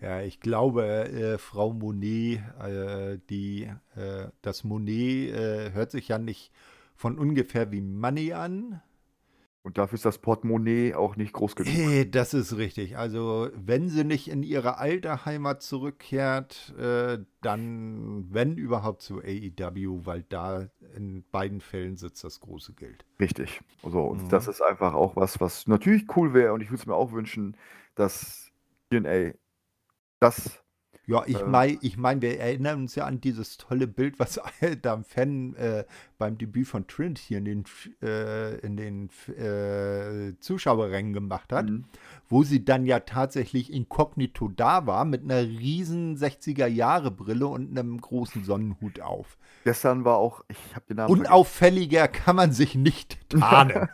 Ja, ich glaube, äh, Frau Monet, äh, die, äh, das Monet äh, hört sich ja nicht von ungefähr wie Money an. Und dafür ist das Portemonnaie auch nicht groß genug. Äh, Das ist richtig. Also, wenn sie nicht in ihre alte Heimat zurückkehrt, äh, dann, wenn überhaupt zu AEW, weil da in beiden Fällen sitzt das große Geld. Richtig. So, und Mhm. das ist einfach auch was, was natürlich cool wäre und ich würde es mir auch wünschen, dass TNA das Ja, ich Äh. meine, ich mein, wir erinnern uns ja an dieses tolle Bild, was <laughs> da ein Fan äh, beim Debüt von Trent hier in den, äh, in den äh, Zuschauerrängen gemacht hat, Mhm. wo sie dann ja tatsächlich inkognito da war mit einer riesen 60er-Jahre-Brille und einem großen Sonnenhut auf. Gestern war auch, ich habe den Namen Unauffälliger kann man sich nicht tarnen.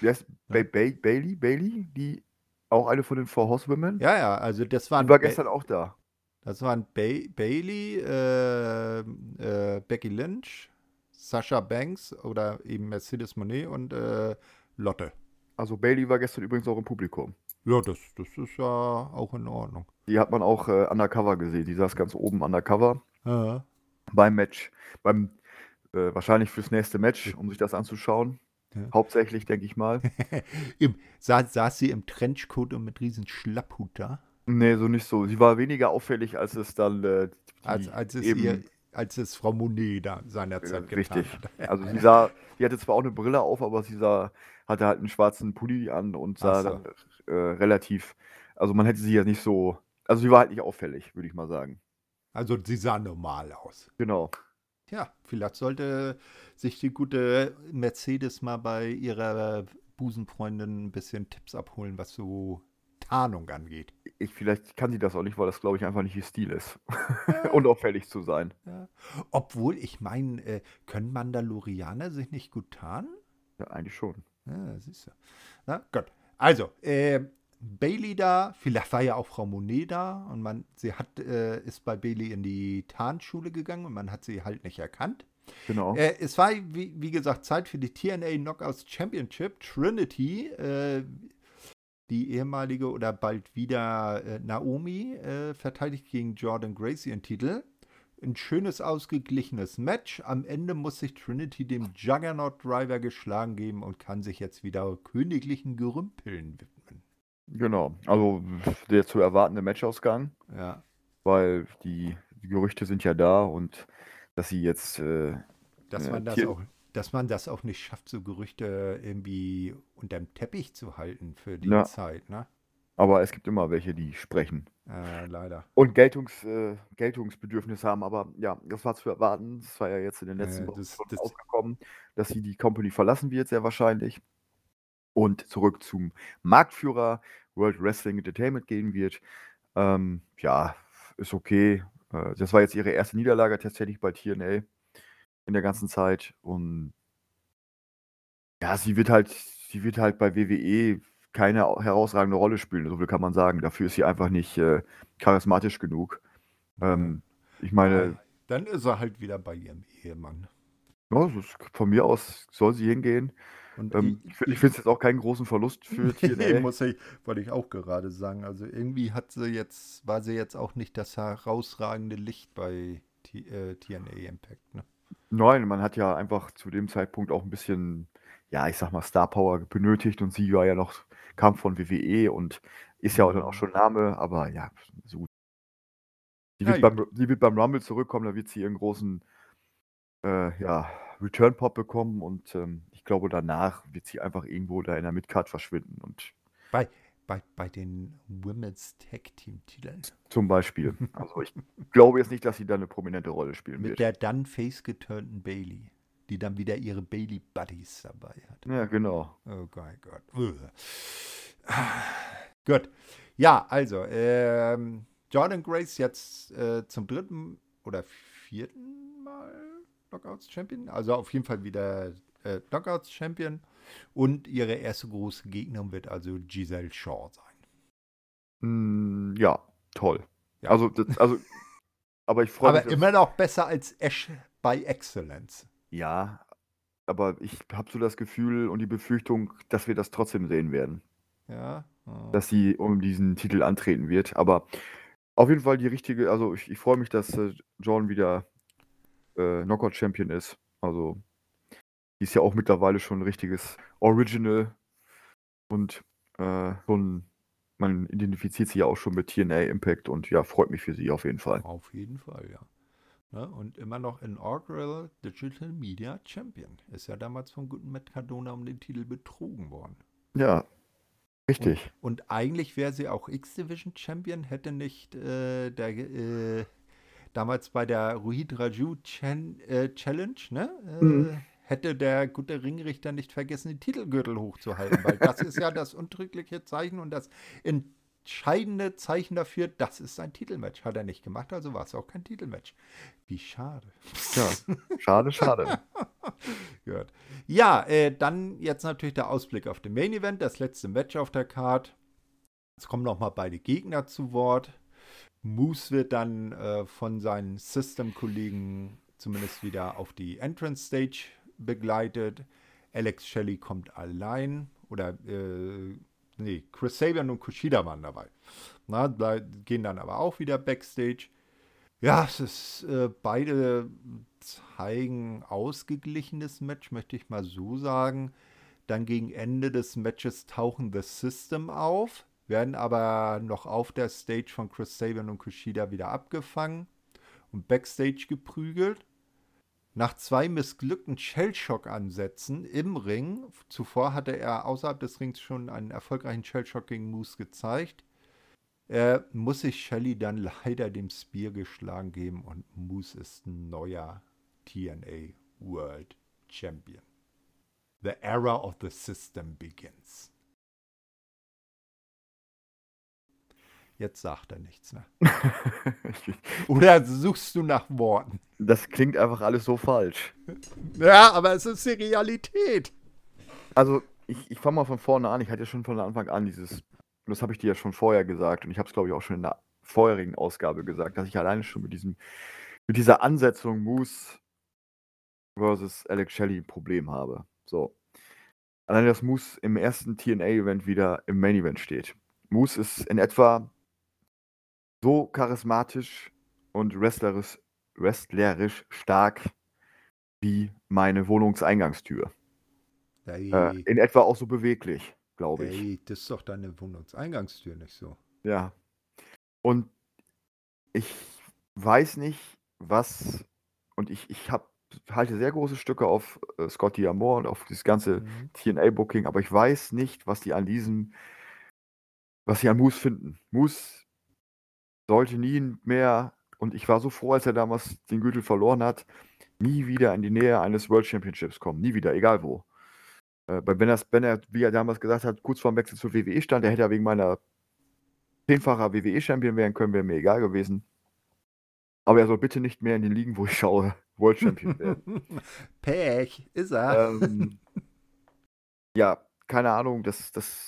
Wer ist Bailey? Bailey? Die Auch eine von den Four Horsewomen? Ja, ja, also das waren. Die war gestern auch da. Das waren ba Bailey, äh, äh, Becky Lynch, Sasha Banks oder eben Mercedes Monet und äh, Lotte. Also Bailey war gestern übrigens auch im Publikum. Ja, das, das ist ja auch in Ordnung. Die hat man auch äh, undercover gesehen. Die saß ganz oben undercover Ja. beim Match. Beim, äh, wahrscheinlich fürs nächste Match, um sich das anzuschauen. Ja. Hauptsächlich, denke ich mal. <laughs> Im, saß, saß sie im Trenchcoat und mit riesen Schlapphut da? Nee, so nicht so. Sie war weniger auffällig, als es dann äh, Als, als, es eben, ihr, als es Frau Monet da seinerzeit äh, getan richtig. hat. <laughs> Also sie sah, sie hatte zwar auch eine Brille auf, aber sie sah, hatte halt einen schwarzen Pulli an und sah so. dann äh, relativ, also man hätte sie ja nicht so, also sie war halt nicht auffällig, würde ich mal sagen. Also sie sah normal aus. Genau. Ja, vielleicht sollte sich die gute Mercedes mal bei ihrer Busenfreundin ein bisschen Tipps abholen, was so Tarnung angeht. Ich, vielleicht kann sie das auch nicht, weil das, glaube ich, einfach nicht ihr Stil ist. <laughs> Unauffällig zu sein. Ja. Obwohl, ich meine, äh, können Mandalorianer sich nicht gut tarnen? Ja, eigentlich schon. Ja, siehst du. Na gut. Also, äh, Bailey da, vielleicht war ja auch Frau Monet da und man, sie hat, äh, ist bei Bailey in die Tarnschule gegangen und man hat sie halt nicht erkannt. Genau. Äh, es war, wie, wie gesagt, Zeit für die TNA Knockouts Championship. Trinity, äh, die ehemalige oder bald wieder äh, Naomi, äh, verteidigt gegen Jordan Gracie ihren Titel. Ein schönes, ausgeglichenes Match. Am Ende muss sich Trinity dem Juggernaut Driver geschlagen geben und kann sich jetzt wieder königlichen Gerümpeln widmen. Genau. Also der zu erwartende Matchausgang, Ja. weil die, die Gerüchte sind ja da und dass sie jetzt äh, Dass Ja, man das Tier- auch, dass man das auch nicht schafft, so Gerüchte irgendwie unterm Teppich zu halten für die Ja. Zeit, ne? aber es gibt immer welche, die sprechen. Äh, leider. Und Geltungs, äh, Geltungsbedürfnis haben, aber ja, das war zu erwarten. Das war ja jetzt in den Äh, letzten Wochen das- schon das- ausgekommen, dass sie die Company verlassen wird, sehr wahrscheinlich. Und zurück zum Marktführer World Wrestling Entertainment gehen wird. Ähm, ja, ist okay. Äh, das war jetzt ihre erste Niederlage tatsächlich bei TNA in der ganzen Zeit. Und ja, sie wird halt, sie wird halt bei WWE keine herausragende Rolle spielen, so viel kann man sagen. Dafür ist sie einfach nicht äh, charismatisch genug. Ähm, ich meine, Dann ist er halt wieder bei ihrem Ehemann. ja, von mir aus soll sie hingehen. Ähm, ich finde es jetzt auch keinen großen Verlust für <laughs> TNA. muss ich, wollte ich auch gerade sagen. Also irgendwie hat sie jetzt, war sie jetzt auch nicht das herausragende Licht bei T äh, TNA Impact, ne? Nein, man hat ja einfach zu dem Zeitpunkt auch ein bisschen, ja, ich sag mal, Star Power benötigt und sie war ja noch, kam von WWE und ist ja auch dann auch schon Name, aber ja, so gut. Sie Ja, wird, beim, sie wird beim Rumble zurückkommen, da wird sie ihren großen äh, ja, Return Pop bekommen und ähm, ich glaube, danach wird sie einfach irgendwo da in der Midcard verschwinden und Bei, bei, bei den Women's Tag Team Titeln. zum Beispiel. Also ich glaube jetzt nicht, dass sie da eine prominente Rolle spielen Mit wird. der dann face geturnten Bailey, die dann wieder ihre Bailey Buddies dabei hat. Ja, genau. Oh mein Gott. Gut. Ja, also, ähm, Jordan Grace jetzt äh, zum dritten oder vierten Knockouts Champion. Also auf jeden Fall wieder äh, Knockouts Champion. Und ihre erste große Gegnerin wird also Giselle Shaw sein. Mm, ja, toll. Ja. Also, das, also, <laughs> aber ich freue Aber mich. dass- immer noch besser als Ash bei Excellence. Ja, aber ich habe so das Gefühl und die Befürchtung, dass wir das trotzdem sehen werden, Ja. oh. dass sie um diesen Titel antreten wird. Aber auf jeden Fall die richtige, also ich, ich freue mich, dass äh, John wieder äh, Knockout-Champion ist. Also, die ist ja auch mittlerweile schon ein richtiges Original und äh, schon, man identifiziert sie ja auch schon mit TNA Impact und ja, freut mich für sie auf jeden Fall. Auf jeden Fall, ja. Ne? Und immer noch inaugural Digital Media Champion. Ist ja damals vom guten Matt Cardona um den Titel betrogen worden. Ja, richtig. Und eigentlich wäre sie auch X-Division Champion, hätte nicht äh, der äh, damals bei der Ruhid Raju Chan äh, Challenge, ne? Äh, Mhm. Hätte der gute Ringrichter nicht vergessen, den Titelgürtel hochzuhalten, weil das ist ja das untrügliche Zeichen und das entscheidende Zeichen dafür, das ist ein Titelmatch. Hat er nicht gemacht, also war es auch kein Titelmatch. Wie schade. Ja, schade, schade. <laughs> Gut. Ja, äh, dann jetzt natürlich der Ausblick auf den Main Event, das letzte Match auf der Card. Es kommen nochmal beide Gegner zu Wort. Moose wird dann äh, von seinen System-Kollegen zumindest wieder auf die Entrance Stage begleitet. Alex Shelley kommt allein oder äh, nee, Chris Sabian und Kushida waren dabei. Na, gehen dann aber auch wieder Backstage. Ja, es ist äh, beide zeigen ausgeglichenes Match, möchte ich mal so sagen. Dann gegen Ende des Matches tauchen The System auf, werden aber noch auf der Stage von Chris Sabian und Kushida wieder abgefangen und Backstage geprügelt. Nach zwei missglückten Shellshock-Ansätzen im Ring, zuvor hatte er außerhalb des Rings schon einen erfolgreichen Shellshock gegen Moose gezeigt, äh, muss sich Shelly dann leider dem Spear geschlagen geben und Moose ist ein neuer TNA World Champion. The era of the system begins. Jetzt sagt er nichts mehr. <laughs> Oder suchst du nach Worten? Das klingt einfach alles so falsch. Ja, aber es ist die Realität. Also, ich, ich fange mal von vorne an. Ich hatte ja schon von Anfang an dieses, das habe ich dir ja schon vorher gesagt und ich habe es, glaube ich, auch schon in der vorherigen Ausgabe gesagt, dass ich alleine schon mit diesem, mit dieser Ansetzung Moose versus Alex Shelley ein Problem habe. So. Alleine, dass Moose im ersten TNA-Event wieder im Main-Event steht. Moose ist in etwa so charismatisch und wrestlerisch, wrestlerisch stark wie meine Wohnungseingangstür. Hey. Äh, in etwa auch so beweglich, glaube ich. Hey, das ist doch deine Wohnungseingangstür nicht so. Ja. Und ich weiß nicht, was. Und ich, ich hab, halte sehr große Stücke auf äh, Scotty Amore und auf das ganze mhm. TNA-Booking, aber ich weiß nicht, was die an diesem, was sie an Moose finden. Moose sollte nie mehr, und ich war so froh, als er damals den Gürtel verloren hat, nie wieder in die Nähe eines World Championships kommen. Nie wieder, egal wo. Äh, wenn, er, wenn er, wie er damals gesagt hat, kurz vor dem Wechsel zur WWE stand, er hätte ja wegen meiner zehnfacher WWE-Champion werden können, wäre mir egal gewesen. Aber er soll bitte nicht mehr in den Ligen, wo ich schaue, <laughs> World Champion werden. <laughs> Pech, ist er. Ähm, <laughs> ja, keine Ahnung, das, das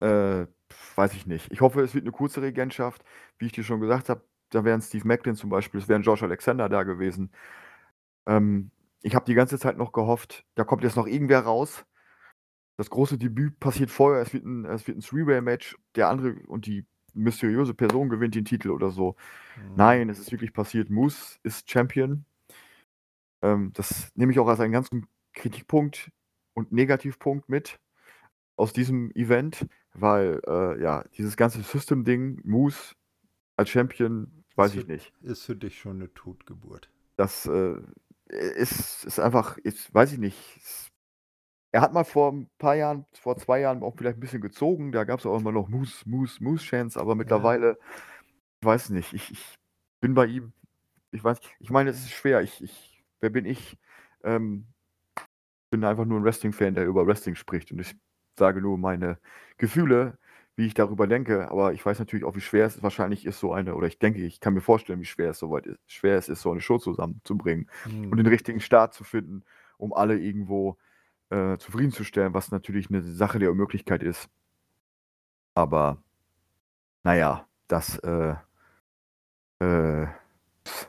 äh, weiß ich nicht. Ich hoffe, es wird eine kurze Regentschaft. Wie ich dir schon gesagt habe, da wären Steve Macklin zum Beispiel, es wären Josh Alexander da gewesen. Ähm, ich habe die ganze Zeit noch gehofft, da kommt jetzt noch irgendwer raus. Das große Debüt passiert vorher, es wird ein, es wird ein Three-Way-Match, der andere und die mysteriöse Person gewinnt den Titel oder so. Mhm. Nein, es ist wirklich passiert. Moose ist Champion. Ähm, das nehme ich auch als einen ganzen Kritikpunkt und Negativpunkt mit aus diesem Event. Weil, äh, ja, dieses ganze System-Ding, Moose als Champion, weiß ich nicht. Ist für dich schon eine Totgeburt. Das äh, ist, ist einfach, ist, weiß ich nicht. Ist, er hat mal vor ein paar Jahren, vor zwei Jahren auch vielleicht ein bisschen gezogen. Da gab es auch immer noch Moose, Moose, Moose-Chance, aber mittlerweile, ja. ich weiß nicht, ich, ich bin bei ihm, ich weiß, ich meine, es ist schwer. Ich, ich, wer bin ich? Ähm, bin einfach nur ein Wrestling-Fan, der über Wrestling spricht und ich sage nur meine Gefühle, wie ich darüber denke, aber ich weiß natürlich auch, wie schwer es wahrscheinlich ist, so eine, oder ich denke, ich kann mir vorstellen, wie schwer es soweit ist, schwer es ist, so eine Show zusammenzubringen mhm. und den richtigen Start zu finden, um alle irgendwo äh, zufriedenzustellen, was natürlich eine Sache der Unmöglichkeit ist. Aber naja, das äh, äh,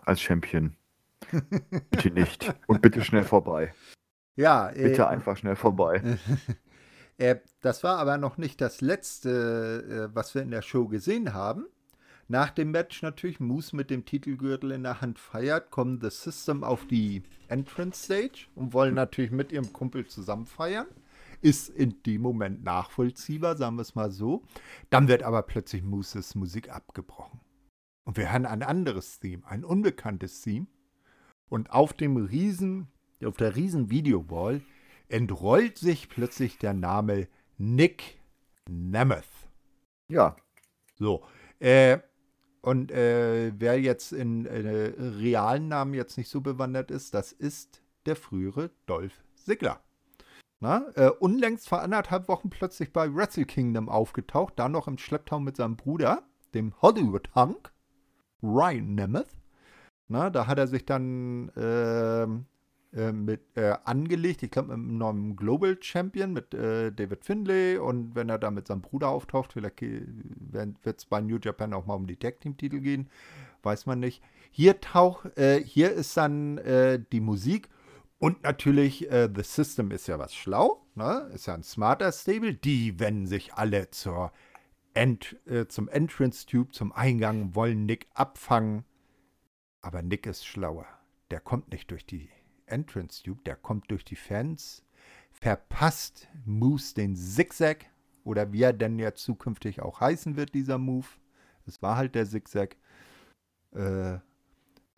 als Champion bitte nicht und bitte schnell <laughs> vorbei. Ja, bitte äh, einfach schnell vorbei. <laughs> Äh, das war aber noch nicht das letzte, äh, was wir in der Show gesehen haben. Nach dem Match natürlich Moose mit dem Titelgürtel in der Hand feiert, kommen The System auf die Entrance Stage und wollen natürlich mit ihrem Kumpel zusammen feiern. Ist in dem Moment nachvollziehbar, sagen wir es mal so. Dann wird aber plötzlich Mooses Musik abgebrochen. Und wir hören ein anderes Theme, ein unbekanntes Theme. Und auf dem riesen, auf der riesen Videowall entrollt sich plötzlich der Name Nick Nemeth. Ja. So. Äh, und äh, wer jetzt in äh, realen Namen jetzt nicht so bewandert ist, das ist der frühere Dolph Ziggler. Na, äh, unlängst vor anderthalb Wochen plötzlich bei Wrestle Kingdom aufgetaucht, da noch im Schlepptau mit seinem Bruder, dem Hollywood Hunk, Ryan Nemeth. Na, da hat er sich dann ähm, äh, mit äh, angelegt, ich glaube, mit einem neuen Global Champion, mit äh, David Finlay. Und wenn er da mit seinem Bruder auftaucht, vielleicht wird es bei New Japan auch mal um die Tag Team Titel gehen, weiß man nicht. Hier taucht, äh, hier ist dann äh, die Musik und natürlich, The System ist ja was schlau, ne? ist ja ein smarter Stable. Die wenden sich alle zur äh, zum Entrance Tube, zum Eingang, wollen Nick abfangen. Aber Nick ist schlauer. Der kommt nicht durch die Entrance Tube, der kommt durch die Fans, verpasst Moose den Zigzag oder wie er denn ja zukünftig auch heißen wird, dieser Move. Es war halt der Zigzag. Äh,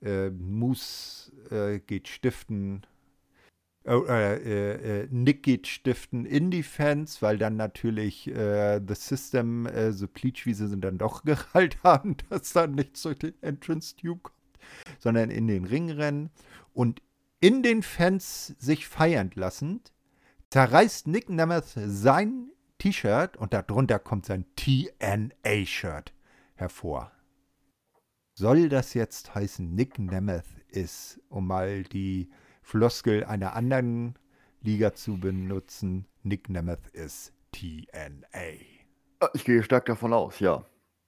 äh, Moose äh, geht stiften äh, äh, äh, Nick geht stiften in die Fans, weil dann natürlich The System, äh, wie sie sind, dann doch <laughs> gerallt haben, dass dann nichts durch den Entrance Tube kommt, sondern in den Ring rennen und in den Fans sich feiern lassend, zerreißt Nick Nemeth sein T-Shirt und darunter kommt sein TNA-Shirt hervor. Soll das jetzt heißen, Nick Nemeth ist, um mal die Floskel einer anderen Liga zu benutzen. Nick Nemeth ist TNA. Ich gehe stark davon aus, ja.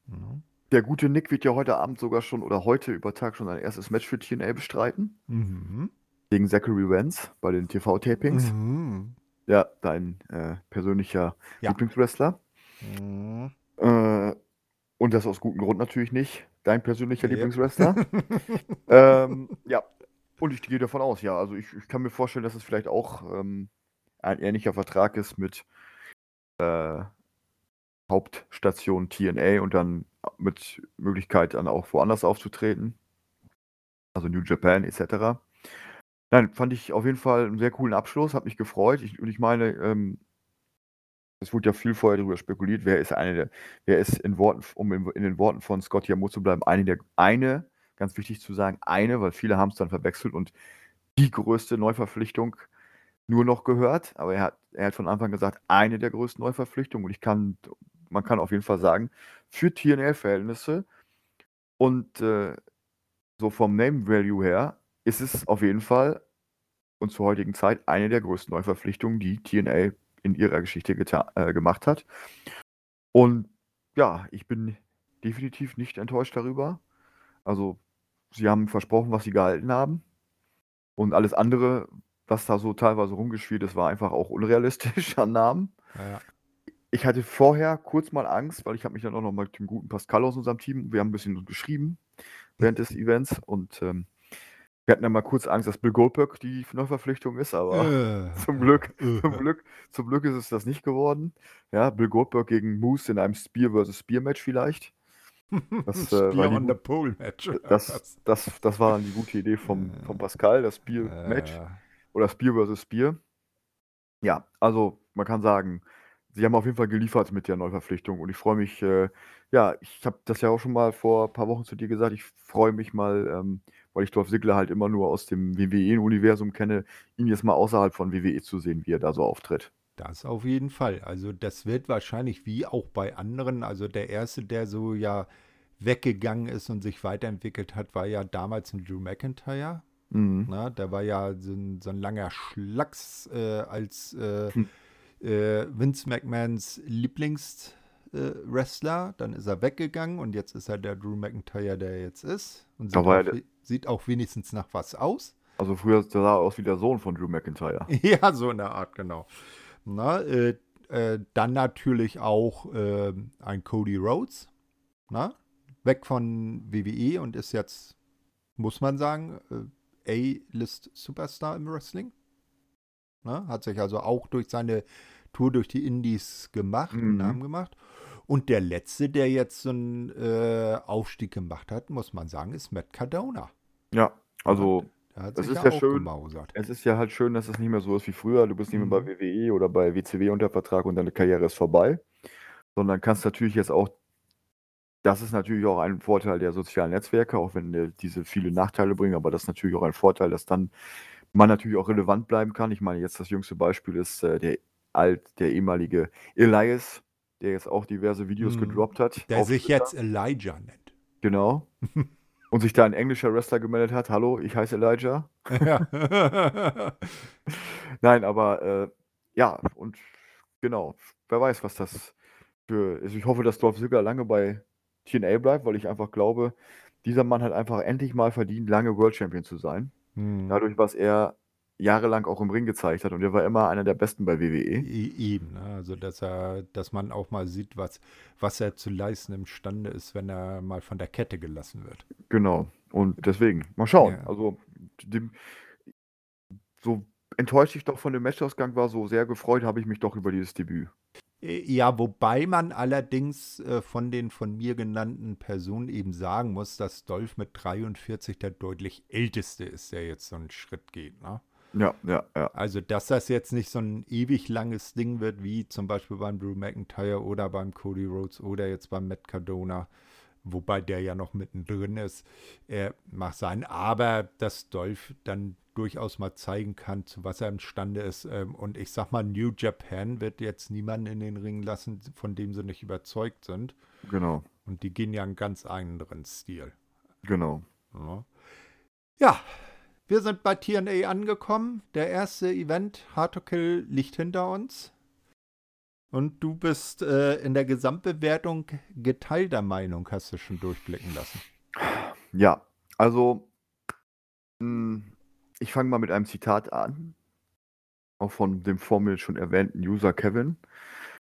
Mhm. Der gute Nick wird ja heute Abend sogar schon oder heute über Tag schon sein erstes Match für TNA bestreiten. Mhm. Gegen Zachary Wentz bei den TV-Tapings. Mhm. Ja, dein äh, persönlicher ja. Lieblingswrestler. Mhm. Äh, und das aus gutem Grund natürlich nicht. Dein persönlicher ja. Lieblingswrestler. <laughs> ähm, ja, und ich gehe davon aus, ja. Also ich, ich kann mir vorstellen, dass es vielleicht auch ähm, ein ähnlicher Vertrag ist mit äh, Hauptstation TNA und dann mit Möglichkeit dann auch woanders aufzutreten. Also New Japan etc. Nein, fand ich auf jeden Fall einen sehr coolen Abschluss, hat mich gefreut. Ich, und ich meine, ähm, es wurde ja viel vorher darüber spekuliert, wer ist eine der, wer ist in Worten, um in, in den Worten von Scott Yamo zu bleiben, eine der eine ganz wichtig zu sagen, eine, weil viele haben es dann verwechselt und die größte Neuverpflichtung nur noch gehört. Aber er hat, er hat von Anfang gesagt, eine der größten Neuverpflichtungen. Und ich kann, man kann auf jeden Fall sagen, für TNL-Verhältnisse und äh, so vom Name Value her ist es auf jeden Fall und zur heutigen Zeit eine der größten Neuverpflichtungen, die TNA in ihrer Geschichte äh, gemacht hat. Und ja, ich bin definitiv nicht enttäuscht darüber. Also sie haben versprochen, was sie gehalten haben. Und alles andere, was da so teilweise rumgespielt ist, war einfach auch unrealistisch <laughs> an Namen. Ja, Ich hatte vorher kurz mal Angst, weil ich habe mich dann auch noch mal mit dem guten Pascal aus unserem Team, wir haben ein bisschen geschrieben während des Events und ähm, wir hatten dann mal kurz Angst, dass Bill Goldberg die Neuverpflichtung ist, aber äh, <laughs> zum Glück, äh. zum Glück, zum Glück ist es das nicht geworden. Ja, Bill Goldberg gegen Moose in einem Spear vs. Spear Match vielleicht. <laughs> Das, äh, Spear on the Pole Match. Das, das, das war dann die gute Idee vom, vom Pascal, das Spear Match. Äh. Oder Spear vs. Spear. Ja, also man kann sagen, sie haben auf jeden Fall geliefert mit der Neuverpflichtung und ich freue mich, äh, ja, ich habe das ja auch schon mal vor ein paar Wochen zu dir gesagt, ich freue mich mal, ähm, weil ich Dolph Ziggler halt immer nur aus dem WWE-Universum kenne, ihn jetzt mal außerhalb von WWE zu sehen, wie er da so auftritt. Das auf jeden Fall. Also das wird wahrscheinlich wie auch bei anderen, also der erste, der so ja weggegangen ist und sich weiterentwickelt hat, war ja damals ein Drew McIntyre. Mhm. Na, der war ja so ein, so ein langer Schlacks äh, als äh, hm. äh, Vince McMahons Lieblingswrestler. Dann ist er weggegangen und jetzt ist er der Drew McIntyre, der jetzt ist. Und sieht, auch, sieht auch wenigstens nach was aus. Also früher sah er aus wie der Sohn von Drew McIntyre. <laughs> ja, so in der Art, genau. Na, äh, äh, dann natürlich auch äh, ein Cody Rhodes. Na? Weg von WWE und ist jetzt, muss man sagen, äh, A-List Superstar im Wrestling. Na? Hat sich also auch durch seine Tour durch die Indies gemacht, mhm. einen Namen gemacht. Und der letzte, der jetzt so einen äh, Aufstieg gemacht hat, muss man sagen, ist Matt Cardona. Ja, also das ist ja schön. Gemausert. Es ist ja halt schön, dass es nicht mehr so ist wie früher. Du bist nicht mehr bei mhm. WWE oder bei WCW unter Vertrag und deine Karriere ist vorbei. Sondern kannst natürlich jetzt auch, das ist natürlich auch ein Vorteil der sozialen Netzwerke, auch wenn diese viele Nachteile bringen, aber das ist natürlich auch ein Vorteil, dass dann man natürlich auch relevant bleiben kann. Ich meine, jetzt das jüngste Beispiel ist äh, der alt, der ehemalige Elias, der jetzt auch diverse Videos Mhm. gedroppt hat Der sich Twitter. jetzt Elijah nennt. Genau. <laughs> Und sich da ein englischer Wrestler gemeldet hat: „Hallo, ich heiße Elijah.“ Ja. <laughs> Nein, aber, äh, ja, und genau, wer weiß, was das für also, ich hoffe, dass Dolph Ziggler lange bei TNA bleibt, weil ich einfach glaube, dieser Mann hat einfach endlich mal verdient, lange World Champion zu sein. Mhm. Dadurch, was er jahrelang auch im Ring gezeigt hat und er war immer einer der Besten bei WWE. I eben, ne? Also, dass er dass man auch mal sieht, was was er zu leisten imstande ist, wenn er mal von der Kette gelassen wird. Genau. Und deswegen, mal schauen. Ja. Also, dem so enttäuscht ich doch von dem Matchausgang war, so sehr gefreut habe ich mich doch über dieses Debüt. Äh, ja, wobei man allerdings äh, von den von mir genannten Personen eben sagen muss, dass Dolph mit 43 der deutlich älteste ist, der jetzt so einen Schritt geht, ne? Ja, ja, ja. Also, dass das jetzt nicht so ein ewig langes Ding wird, wie zum Beispiel beim Drew McIntyre oder beim Cody Rhodes oder jetzt beim Matt Cardona, wobei der ja noch mittendrin ist, äh, mag sein. Aber dass Dolph dann durchaus mal zeigen kann, zu was er imstande ist. Ähm, und ich sag mal, New Japan wird jetzt niemanden in den Ring lassen, von dem sie nicht überzeugt sind. Genau, Und die gehen ja einen ganz anderen Stil. genau. Ja. ja, wir sind bei TNA angekommen. Der erste Event, Hard to Kill, liegt hinter uns. Und du bist äh, in der Gesamtbewertung geteilter Meinung, hast du schon durchblicken lassen. Ja, also, hm, ich fange mal mit einem Zitat an, auch von dem vor mir schon erwähnten User Kevin.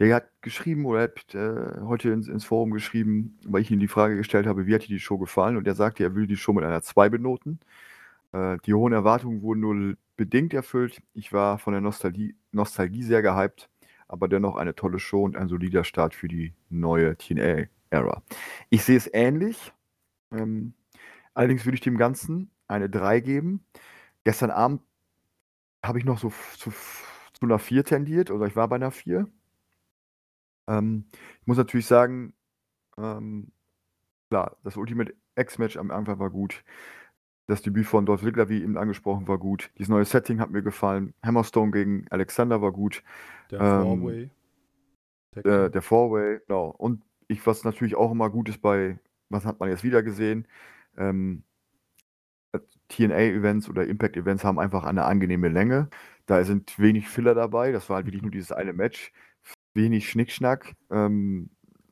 Der hat geschrieben oder hat äh, heute ins, ins Forum geschrieben, weil ich ihm die Frage gestellt habe, wie hat dir die Show gefallen? Und er sagte, er will die Show mit einer 2 benoten. Äh, die hohen Erwartungen wurden nur bedingt erfüllt. Ich war von der Nostalgie, Nostalgie sehr gehypt, aber dennoch eine tolle Show und ein solider Start für die neue TNA-Ära. Ich sehe es ähnlich. Ähm, allerdings würde ich dem Ganzen eine 3 geben. Gestern Abend habe ich noch so zu, zu einer 4 tendiert, oder ich war bei einer 4. Ähm, ich muss natürlich sagen, ähm, klar, das Ultimate X-Match am Anfang war gut. Das Debüt von Dolph Ziggler, wie eben angesprochen, war gut. Dieses neue Setting hat mir gefallen. Hammerstone gegen Alexander war gut. Der Ähm, Four-Way. Der Äh, der Four-Way, genau. Und ich, was natürlich auch immer gut ist bei, was hat man jetzt wieder gesehen? Ähm, TNA-Events oder Impact-Events haben einfach eine angenehme Länge. Da sind wenig Filler dabei. Das war halt wirklich nur dieses eine Match. Wenig Schnickschnack. Ähm,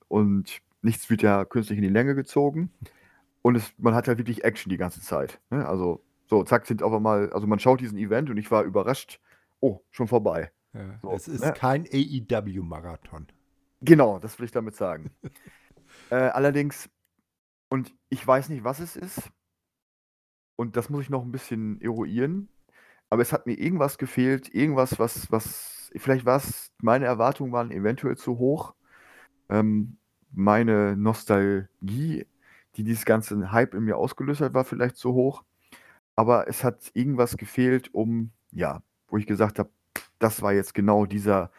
und nichts wird ja künstlich in die Länge gezogen. Und es, man hat halt wirklich Action die ganze Zeit. Ne? Also, so, zack, sind auf einmal, also man schaut diesen Event und ich war überrascht. Oh, schon vorbei. Ja, so, es ist ne? kein AEW-Marathon. Genau, das will ich damit sagen. <laughs> äh, allerdings, und ich weiß nicht, was es ist, und das muss ich noch ein bisschen eruieren, aber es hat mir irgendwas gefehlt, irgendwas, was, was, vielleicht war es, meine Erwartungen waren eventuell zu hoch. Ähm, meine Nostalgie, die dieses ganze Hype in mir ausgelöst hat, war vielleicht zu hoch. Aber es hat irgendwas gefehlt, um, ja, wo ich gesagt habe, das war jetzt genau dieser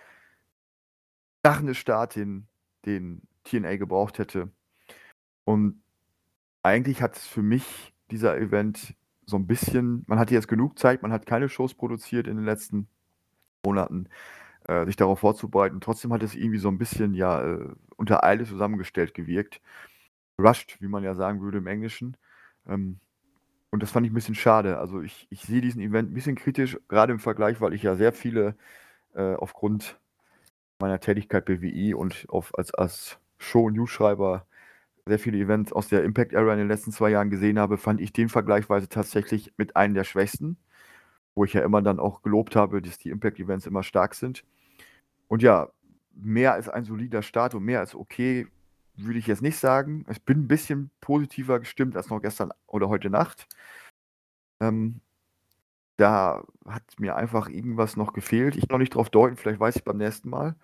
krachende Start, den, den TNA gebraucht hätte. Und eigentlich hat es für mich dieser Event so ein bisschen, man hatte jetzt genug Zeit, man hat keine Shows produziert in den letzten Monaten, äh, sich darauf vorzubereiten. Trotzdem hat es irgendwie so ein bisschen ja äh, unter Eile zusammengestellt gewirkt. Rushed, wie man ja sagen würde im Englischen. Ähm, und das fand ich ein bisschen schade. Also ich, ich sehe diesen Event ein bisschen kritisch, gerade im Vergleich, weil ich ja sehr viele äh, aufgrund meiner Tätigkeit BWI und auf, als, als Show- und Newsschreiber sehr viele Events aus der Impact Era in den letzten zwei Jahren gesehen habe, fand ich den vergleichsweise tatsächlich mit einem der schwächsten, wo ich ja immer dann auch gelobt habe, dass die Impact Events immer stark sind. Und ja, mehr als ein solider Start und mehr als okay, würde ich jetzt nicht sagen. Ich bin ein bisschen positiver gestimmt als noch gestern oder heute Nacht. Ähm, da hat mir einfach irgendwas noch gefehlt. Ich kann noch nicht drauf deuten, vielleicht weiß ich beim nächsten Mal.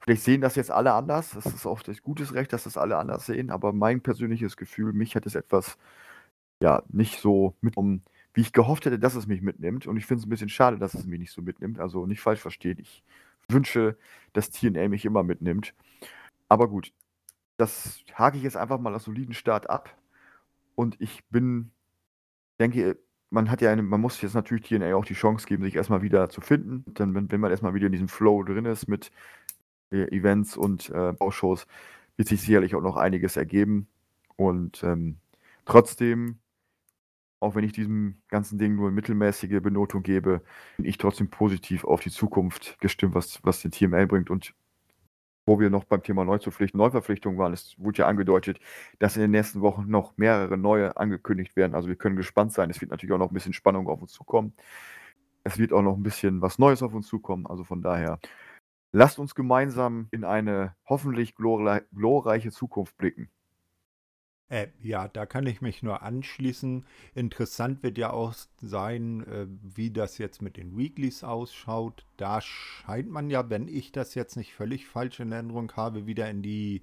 Vielleicht sehen das jetzt alle anders. Das ist auch das gutes Recht, dass das alle anders sehen. Aber mein persönliches Gefühl, mich hat es etwas, ja, nicht so mitgenommen, wie ich gehofft hätte, dass es mich mitnimmt. Und ich finde es ein bisschen schade, dass es mich nicht so mitnimmt. Also nicht falsch verstehen. Ich wünsche, dass TNA mich immer mitnimmt. Aber gut, das hake ich jetzt einfach mal als soliden Start ab. Und ich bin, denke, man hat ja eine, man muss jetzt natürlich TNA auch die Chance geben, sich erstmal wieder zu finden. Dann, wenn, wenn man erstmal wieder in diesem Flow drin ist mit äh, Events und äh, Baushows, wird sich sicherlich auch noch einiges ergeben. Und ähm, Trotzdem, auch wenn ich diesem ganzen Ding nur eine mittelmäßige Benotung gebe, bin ich trotzdem positiv auf die Zukunft gestimmt, was, was den TML bringt. Und wo wir noch beim Thema Neuzupflichten, Neuverpflichtungen waren, es wurde ja angedeutet, dass in den nächsten Wochen noch mehrere neue angekündigt werden. Also wir können gespannt sein. Es wird natürlich auch noch ein bisschen Spannung auf uns zukommen. Es wird auch noch ein bisschen was Neues auf uns zukommen. Also von daher, lasst uns gemeinsam in eine hoffentlich glorreiche Zukunft blicken. Äh, ja, da kann ich mich nur anschließen. Interessant wird ja auch sein, äh, wie das jetzt mit den Weeklies ausschaut. Da scheint man ja, wenn ich das jetzt nicht völlig falsch in Erinnerung habe, wieder in die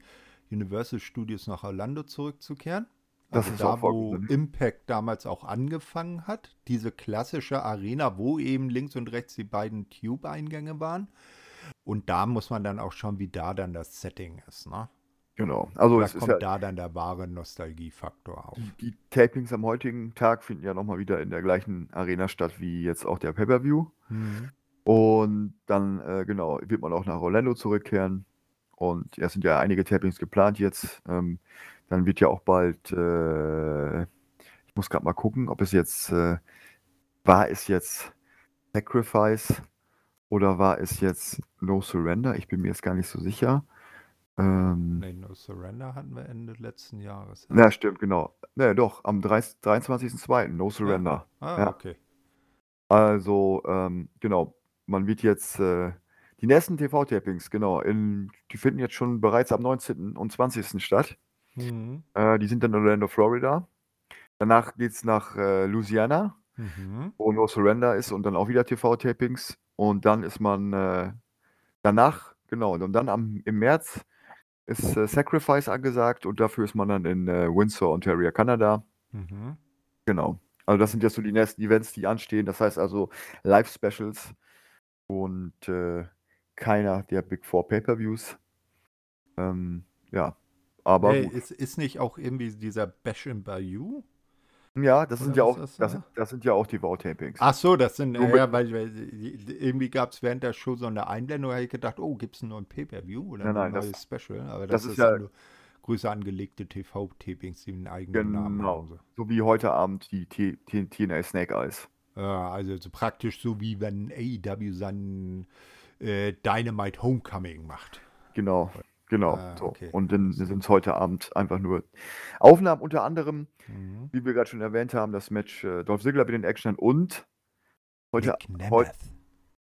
Universal Studios nach Orlando zurückzukehren. Das also ist da, wo Impact damals auch angefangen hat. Diese klassische Arena, wo eben links und rechts die beiden Tube-Eingänge waren. Und da muss man dann auch schauen, wie da dann das Setting ist. Ne? Genau. Also es kommt ja, da dann der wahre Nostalgiefaktor auf. Die, Tapings am heutigen Tag finden ja nochmal wieder in der gleichen Arena statt wie jetzt auch der Pay-Per-View. Mhm. Und dann, äh, genau, wird man auch nach Orlando zurückkehren. Und es sind ja einige Tapings geplant jetzt. Ähm, dann wird ja auch bald, äh, ich muss gerade mal gucken, ob es jetzt, äh, war es jetzt Sacrifice oder war es jetzt No Surrender? Ich bin mir jetzt gar nicht so sicher. Ähm, nee, No Surrender hatten wir Ende letzten Jahres. Ja, stimmt, genau. Ne, doch, am 23.02. No Surrender. Ja. Ah, ja. okay. Also, ähm, genau, man wird jetzt äh, die nächsten TV-Tapings, genau, in, die finden jetzt schon bereits am 19. und 20. statt. Mhm. Äh, die sind dann in Orlando, Florida. Danach geht es nach äh, Louisiana, mhm. wo No Surrender ist und dann auch wieder TV-Tapings. Und dann ist man äh, danach, genau, und dann am, im März ist äh, Sacrifice angesagt und dafür ist man dann in äh, Windsor, Ontario, Kanada. Mhm. Genau. Also das sind jetzt so die nächsten Events, die anstehen. Das heißt also Live-Specials und äh, keiner der Big Four Pay-Per-Views. Ähm, ja, aber hey, ist, ist nicht auch irgendwie dieser Bash in Bayou? Ja, das sind ja auch, das, das, das, sind ja auch die Wow-Tapings. Ach so, das sind, äh, ja, weil, weil irgendwie gab es während der Show so eine Einblendung, da habe ich gedacht, oh, gibt es einen neuen Pay-Per-View oder nein, nein, ein neues Special? Aber das, das ist, ja nur größer angelegte TV-Tapings, die einen eigenen genau, Namen haben. So. so wie heute Abend die TNA Snake Eyes. Ja, also so praktisch so wie wenn AEW seinen äh, Dynamite Homecoming macht. Genau. Genau. Ah, so. okay. Und dann sind es heute Abend einfach nur Aufnahmen, unter anderem, mhm. wie wir gerade schon erwähnt haben, das Match äh, Dolph Ziggler mit den Action und heute. Nick Nemeth.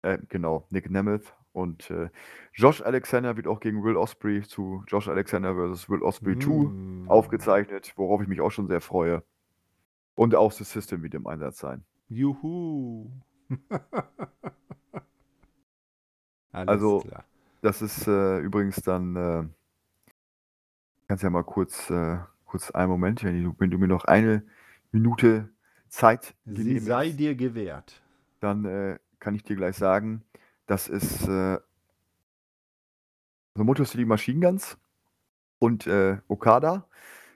äh, genau, Nick Nemeth. Und äh, Josh Alexander wird auch gegen Will Osprey zu Josh Alexander vs. Will Osprey mhm. 2 aufgezeichnet, worauf ich mich auch schon sehr freue. Und auch das System wird im Einsatz sein. Juhu. <laughs> also, klar. Das ist äh, übrigens dann, äh, kannst ja mal kurz, äh, kurz einen Moment, wenn du, wenn du mir noch eine Minute Zeit Sie sei dir gewährt. Dann äh, kann ich dir gleich sagen, das ist äh, also Motor City Machine Guns und äh, Okada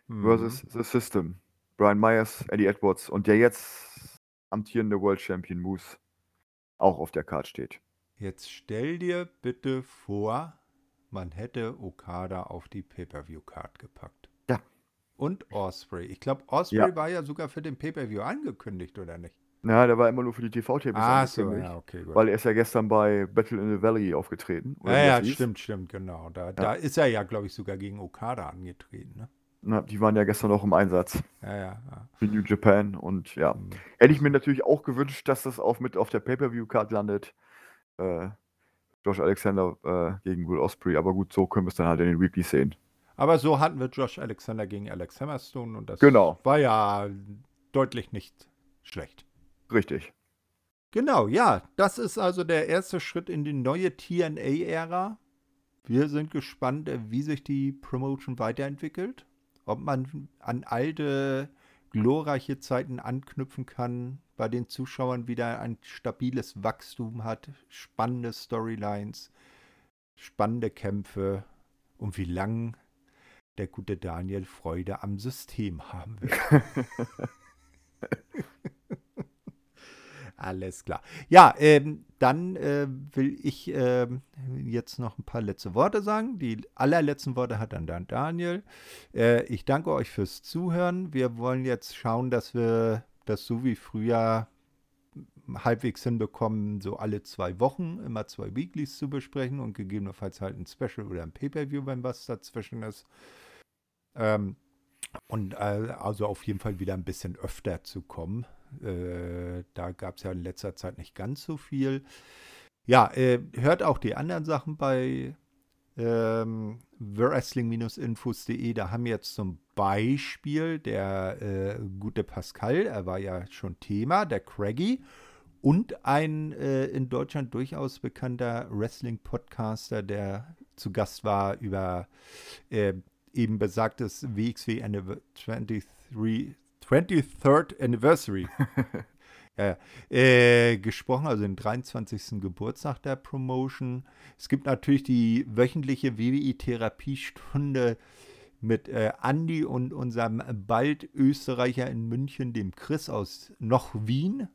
mhm. versus The System. Brian Myers, Eddie Edwards und der jetzt amtierende World Champion Moose auch auf der Karte steht. Jetzt stell dir bitte vor, man hätte Okada auf die Pay-Per-View-Card gepackt. Ja. Und Osprey. Ich glaube, Osprey ja. war ja sogar für den Pay-Per-View angekündigt, oder nicht? Ja, der war immer nur für die TV-Tapes ah, so, ja, okay, gut. Weil er ist ja gestern bei Battle in the Valley aufgetreten. Ja, ja, stimmt, stimmt, genau. Da, ja. da ist er ja, glaube ich, sogar gegen Okada angetreten, ne? Na, die waren ja gestern noch im Einsatz. Ja, ja. ja. Für New Japan und ja. Mhm. Hätte ich mir natürlich auch gewünscht, dass das auch mit auf der Pay-Per-View-Card landet äh, Josh Alexander äh, gegen Will Osprey. Aber gut, so können wir es dann halt in den Weekly sehen. Aber so hatten wir Josh Alexander gegen Alex Hammerstone und das genau. war ja deutlich nicht schlecht. Richtig. Genau, ja, das ist also der erste Schritt in die neue TNA-Ära. Wir sind gespannt, wie sich die Promotion weiterentwickelt. Ob man an alte, glorreiche Zeiten anknüpfen kann, bei den Zuschauern wieder ein stabiles Wachstum hat, spannende Storylines, spannende Kämpfe und wie lang der gute Daniel Freude am System haben will. <laughs> Alles klar. Ja, ähm, dann äh, will ich äh, jetzt noch ein paar letzte Worte sagen. Die allerletzten Worte hat dann, dann Daniel. Äh, ich danke euch fürs Zuhören. Wir wollen jetzt schauen, dass wir das so wie früher halbwegs hinbekommen, so alle zwei Wochen immer zwei Weeklies zu besprechen und gegebenenfalls halt ein Special oder ein Pay-Per-View, wenn was dazwischen ist. Ähm, und äh, also auf jeden Fall wieder ein bisschen öfter zu kommen. Äh, da gab es ja in letzter Zeit nicht ganz so viel. Ja, äh, hört auch die anderen Sachen bei ähm, wrestling-infos.de. Da haben wir jetzt zum Beispiel der äh, gute Pascal, er war ja schon Thema, der Craggy. Und ein äh, in Deutschland durchaus bekannter Wrestling-Podcaster, der zu Gast war über äh, eben besagtes WXW 23, 23rd Anniversary. <laughs> ja, äh, gesprochen, also den 23. Geburtstag der Promotion. Es gibt natürlich die wöchentliche WWI-Therapiestunde mit äh, Andy und unserem bald Österreicher in München, dem Chris aus noch Wien.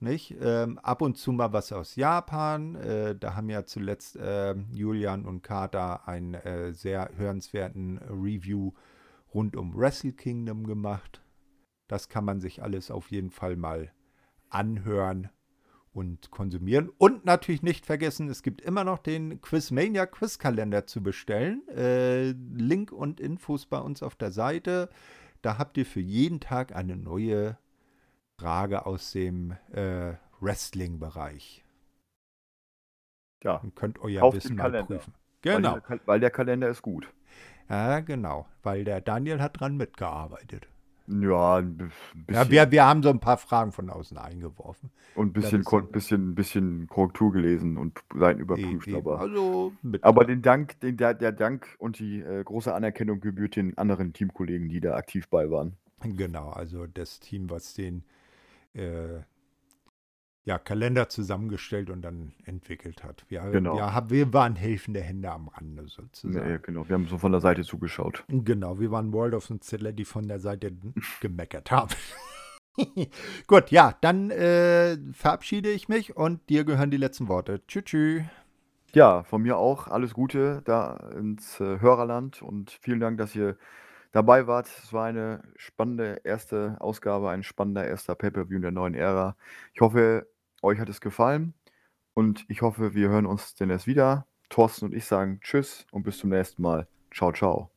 Nicht? Ähm, ab und zu mal was aus Japan. Äh, da haben ja zuletzt äh, Julian und Carter einen äh, sehr hörenswerten Review rund um Wrestle Kingdom gemacht. Das kann man sich alles auf jeden Fall mal anhören und konsumieren. Und natürlich nicht vergessen, es gibt immer noch den Quizmania Quizkalender zu bestellen. Äh, Link und Infos bei uns auf der Seite. Da habt ihr für jeden Tag eine neue Frage aus dem äh, Wrestling-Bereich. Ja. Und könnt euer Wissen mal prüfen. Genau. Weil der, weil der Kalender ist gut. Ja, genau. Weil der Daniel hat dran mitgearbeitet. Ja, ein bisschen. Ja, wir, wir haben so ein paar Fragen von außen eingeworfen. Und ein bisschen, Kon bisschen, bisschen Korrektur gelesen und Seiten überprüft. Eben, aber, also aber den Dank, den, der, der Dank und die äh, große Anerkennung gebührt den anderen Teamkollegen, die da aktiv bei waren. Genau, also das Team, was den äh, ja, Kalender zusammengestellt und dann entwickelt hat. Wir, genau. wir, wir waren helfende Hände am Rande sozusagen. Ja, genau. Wir haben so von der Seite zugeschaut. Genau, wir waren Waldorf und Zettler, die von der Seite <laughs> gemeckert haben. <laughs> Gut, ja, dann äh, verabschiede ich mich und dir gehören die letzten Worte. Tschüss. tschüss. Ja, von mir auch alles Gute da ins äh, Hörerland und vielen Dank, dass ihr dabei wart. Es war eine spannende erste Ausgabe, ein spannender erster Pay-Per-View in der neuen Ära. Ich hoffe, euch hat es gefallen und ich hoffe, wir hören uns demnächst wieder. Thorsten und ich sagen Tschüss und bis zum nächsten Mal. Ciao, ciao.